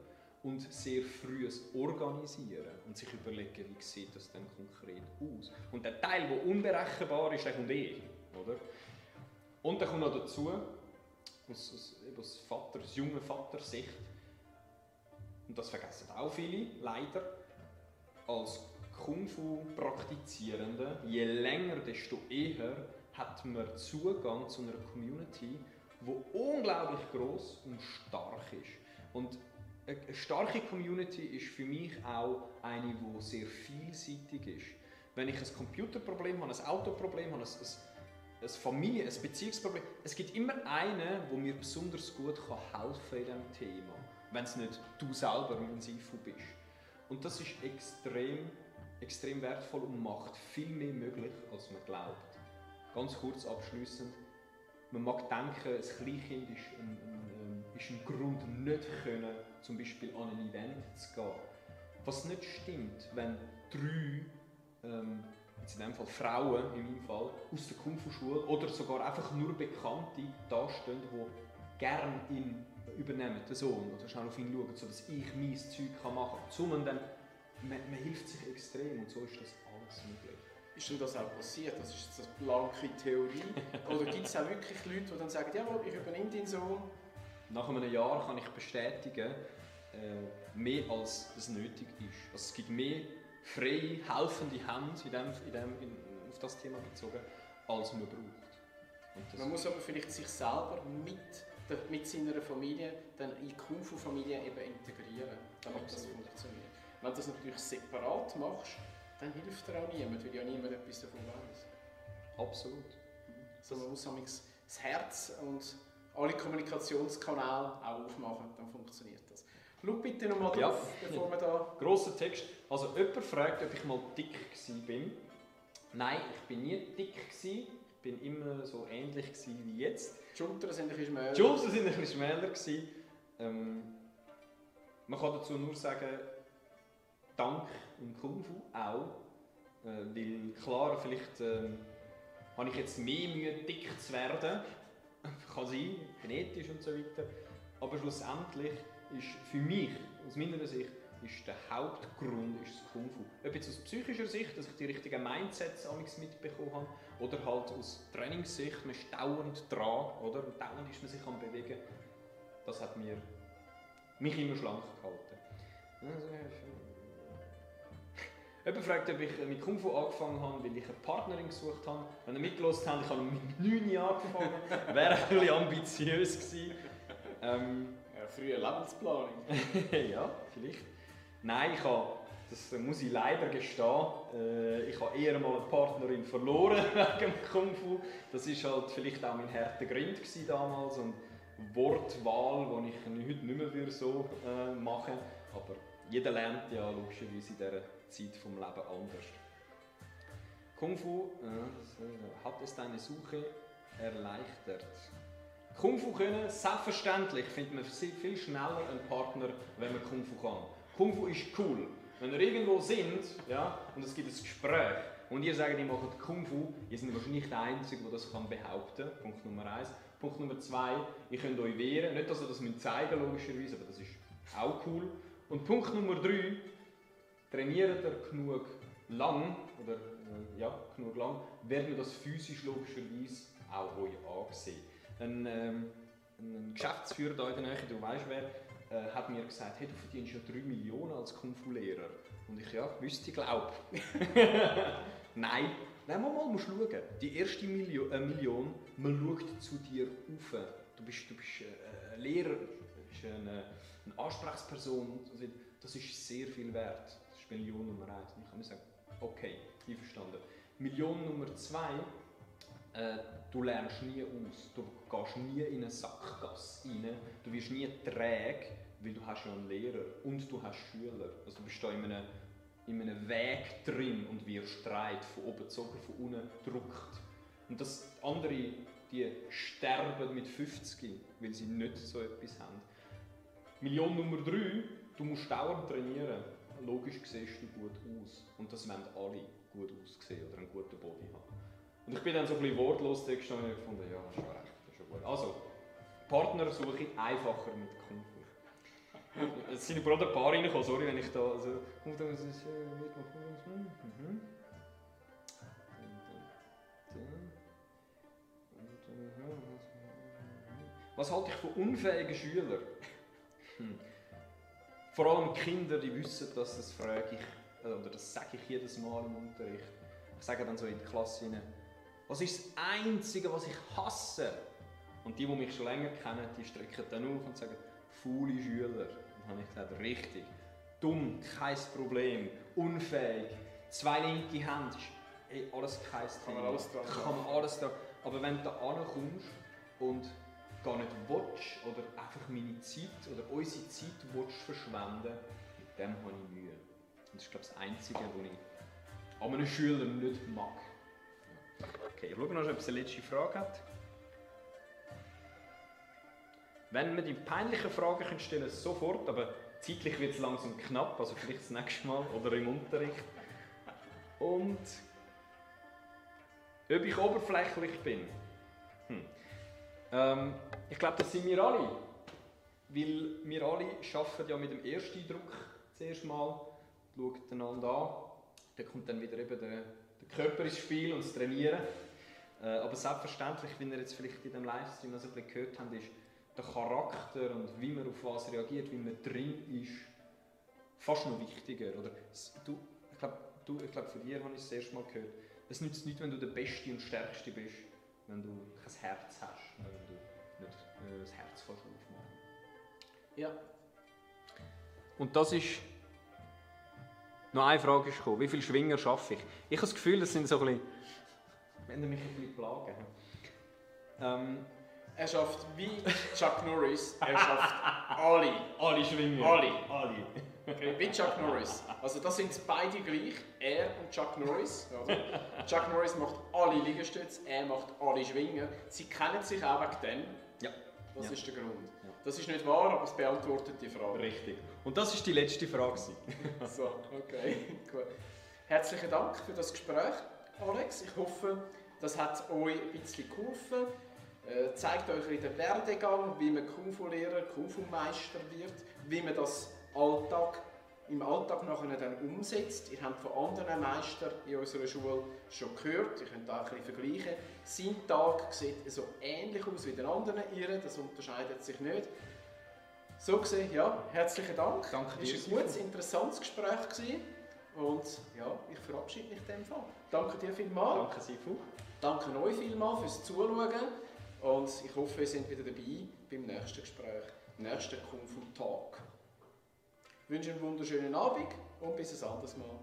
und sehr frühes Organisieren und sich überlegen, wie sieht das denn konkret aus. Und der Teil, der unberechenbar ist, der kommt eh, oder? Und dann kommt noch dazu, aus, aus, aus, Vater, aus junger Vatersicht. Und das vergessen auch viele, leider. Als Kung-Fu-Praktizierende, je länger, desto eher hat man Zugang zu einer Community, die unglaublich groß und stark ist. Und eine starke Community ist für mich auch eine, die sehr vielseitig ist. Wenn ich ein Computerproblem habe, ein Autoproblem habe, ein, ein ein Familie-, ein Beziehungsproblem. Es gibt immer einen, der mir besonders gut helfen kann in diesem Thema, wenn es nicht du selber mein Sifu bist. Und das ist extrem, extrem wertvoll und macht viel mehr möglich, als man glaubt. Ganz kurz abschließend. Man mag denken, ein Kleinkind ist ein, ein, ist ein Grund, nicht können, zum Beispiel an ein Event zu gehen. Was nicht stimmt, wenn drei ähm, jetzt in dem Fall Frauen, in meinem Fall, aus der Kung-Fu-Schule oder sogar einfach nur Bekannte dastehen, die gerne ihn übernehmen, den Sohn, oder schnell auf ihn schauen, sodass ich mein Zeug machen kann. Zum dann, man, man hilft sich extrem und so ist das alles möglich. Ist denn das auch passiert? Das ist jetzt eine blanke Theorie. Oder gibt es auch wirklich Leute, die dann sagen, ja, ich übernehme deinen Sohn? Nach einem Jahr kann ich bestätigen, äh, mehr als es nötig ist. Also es gibt mehr freie, helfende Hände in dem, in dem, in, auf das Thema bezogen, als man braucht. Man muss aber vielleicht sich selber mit, mit seiner Familie dann in die Kung-Fu-Familie eben integrieren, damit Absolut. das funktioniert. Wenn du das natürlich separat machst, dann hilft dir auch niemand, weil ja niemand etwas davon weiß. Absolut. Also man muss das Herz und alle Kommunikationskanäle auch aufmachen, dann funktioniert das. Schau bitte nochmal drauf, ja. bevor wir da... Grosser Text. Also jemand fragt, ob ich mal dick war. Nein, ich bin nie dick gewesen. Ich bin immer so ähnlich wie jetzt. Die Schultern sind ein bisschen schmäler. Die Schultern sind ein bisschen schmäler. Ähm, man kann dazu nur sagen, dank im Kung Fu auch. Äh, weil klar, vielleicht ähm, habe ich jetzt mehr Mühe, dick zu werden. kann sein, genetisch und so weiter. Aber schlussendlich ist für mich, aus meiner Sicht, ist der Hauptgrund ist das Kung Fu. Ob jetzt aus psychischer Sicht, dass ich die richtigen Mindsets mitbekommen habe, oder halt aus Trainingssicht, man ist dauernd dran, oder? Und dauernd ist man sich am bewegen. Das hat mir, mich immer schlank gehalten. Jemand fragt, ob ich mit Kung Fu angefangen habe, weil ich eine Partnerin gesucht habe. Wenn ihr mitgelost habt, ich habe mit 9 Jahren angefangen. Wäre ein bisschen ambitiös gewesen. Ähm, ja, frühe Lebensplanung. ja, vielleicht. Nein, ich habe, das muss ich leider gestehen, äh, ich habe eher mal eine Partnerin verloren wegen Kung Fu. Das war halt vielleicht auch mein harter Grind damals und Wortwahl, die ich heute nicht mehr so äh, machen würde. Aber jeder lernt ja logischerweise in dieser Zeit vom Leben anders. Kung Fu äh, hat es deine Suche erleichtert. Kung Fu können, selbstverständlich findet man viel schneller einen Partner, wenn man Kung Fu kann. Kung Fu ist cool. Wenn ihr irgendwo sind ja, und es gibt ein Gespräch und ihr sagt, ihr macht Kung Fu, ihr seid wahrscheinlich der Einzige, der das kann behaupten kann. Punkt Nummer eins. Punkt Nummer zwei, ihr könnt euch wehren. Nicht, dass ihr das zeigen logischerweise, aber das ist auch cool. Und Punkt Nummer drei, trainiert ihr genug lang, oder äh, ja, genug lang, werden das physisch logischerweise auch euch angesehen. Ein, ähm, ein Geschäftsführer da in der Nähe, du weißt wer, äh, hat mir gesagt, hey, du verdienst ja 3 Millionen als Kung Fu Lehrer. Und ich, ja, wüsste ich, glaube. Nein, Nein, mal, mal musst schauen. Die erste Million, äh, Million, man schaut zu dir auf. Du bist, du bist äh, ein Lehrer, du bist eine, eine Ansprechperson. Das ist sehr viel wert. Million Nummer eins. Und ich kann mir sagen, okay, einverstanden. Million Nummer zwei, äh, du lernst nie aus. Du gehst nie in eine Sackgasse rein. Du wirst nie träge, weil du hast ja einen Lehrer und du hast Schüler. Also du bist da in einem, in einem Weg drin und wirst streit von oben gezogen, von unten gedruckt. Und das andere, die sterben mit 50, weil sie nicht so etwas haben. Million Nummer 3, du musst dauernd trainieren. Logisch siehst du gut aus. Und das wollen alle gut aussehen oder einen guten Body haben. Und ich bin dann so ein bisschen wortlos da gestanden und gefunden, ja, hast schon recht, das ist schon gut. Also, Partner suche ich einfacher mit Kung Fu. Es sind gerade ein paar reingekommen, sorry, wenn ich da, also, das ist, äh, mhm. Was halte ich von unfähigen Schülern? Vor allem Kinder, die wissen, dass das frage ich, oder das sage ich jedes Mal im Unterricht. Ich sage dann so in die Klasse hinein, was ist das Einzige, was ich hasse? Und die, die mich schon länger kennen, die strecken dann auf und sagen, faule Schüler. Dann habe ich gesagt, richtig. Dumm, kein Problem. Unfähig, zwei linke Hände, ey, alles kein Thema. Kann man alles dran Kann man alles dran. Aber wenn du da ankommst und gar nicht willst oder einfach meine Zeit oder unsere Zeit willst verschwenden, mit dem habe ich Mühe. Und das ist, glaube ich, das Einzige, was ich an einem Schüler nicht mag. Okay, ich schaue noch, ob es eine letzte Frage hat. Wenn wir die peinlichen Fragen können stellen sofort, aber zeitlich wird es langsam knapp, also vielleicht das nächste Mal oder im Unterricht. Und ob ich oberflächlich bin. Hm. Ähm, ich glaube, das sind wir alle. Weil wir alle arbeiten ja mit dem ersten Eindruck zuerst mal, schauen einander an. Dann kommt dann wieder eben der Körper ins Spiel und das Trainieren. Äh, aber selbstverständlich, wie ihr jetzt vielleicht in dem Livestream noch ein bisschen gehört habt, ist der Charakter und wie man auf was reagiert, wie man drin ist, fast noch wichtiger. Oder du, ich glaube, glaub, von dir habe ich es das erste Mal gehört. Es nützt nicht, wenn du der Beste und Stärkste bist, wenn du kein Herz hast, wenn du nicht äh, das Herz aufmachen Ja. Und das ist noch eine Frage ist gekommen. Wie viele Schwinger schaffe ich? Ich habe das Gefühl, das sind so ein bisschen... Wenn mich ein bisschen plagen. Ähm, er schafft wie Chuck Norris, er schafft alle. Alle Schwinger. Alle. alle. Okay, wie Chuck Norris. Also das sind beide gleich, er und Chuck Norris. Oder? Chuck Norris macht alle Liegestütze, er macht alle Schwingen. Sie kennen sich auch wegen dem. Ja. Das Ja. ist der Grund. Ja. Das ist nicht wahr, aber es beantwortet die Frage. Richtig. Und das ist die letzte Frage. So, okay, gut. Herzlichen Dank für das Gespräch, Alex. Ich hoffe, das hat euch ein bisschen geholfen. Äh, zeigt euch in den Werdegang, wie man Kung-Fu-Lehrer, Kung-Fu-Meister wird, wie man das Alltag, im Alltag nachher dann umsetzt. Ihr habt von anderen Meistern in unserer Schule schon gehört, ihr könnt auch ein bisschen vergleichen. Sein Tag sieht so ähnlich aus wie den anderen ihren, das unterscheidet sich nicht. So gesehen, ja, herzlichen Dank. Danke dir, Es war ein gutes, interessantes Gespräch. Gewesen. Und ja, ich verabschiede mich in dem Fall. Danke dir vielmals. Danke, Sifu. Danke euch vielmals fürs Zuschauen. Und ich hoffe, ihr seid wieder dabei beim nächsten Gespräch, nächsten Kung Fu Talk. Wünsche einen wunderschönen Abend und bis ein anderes Mal.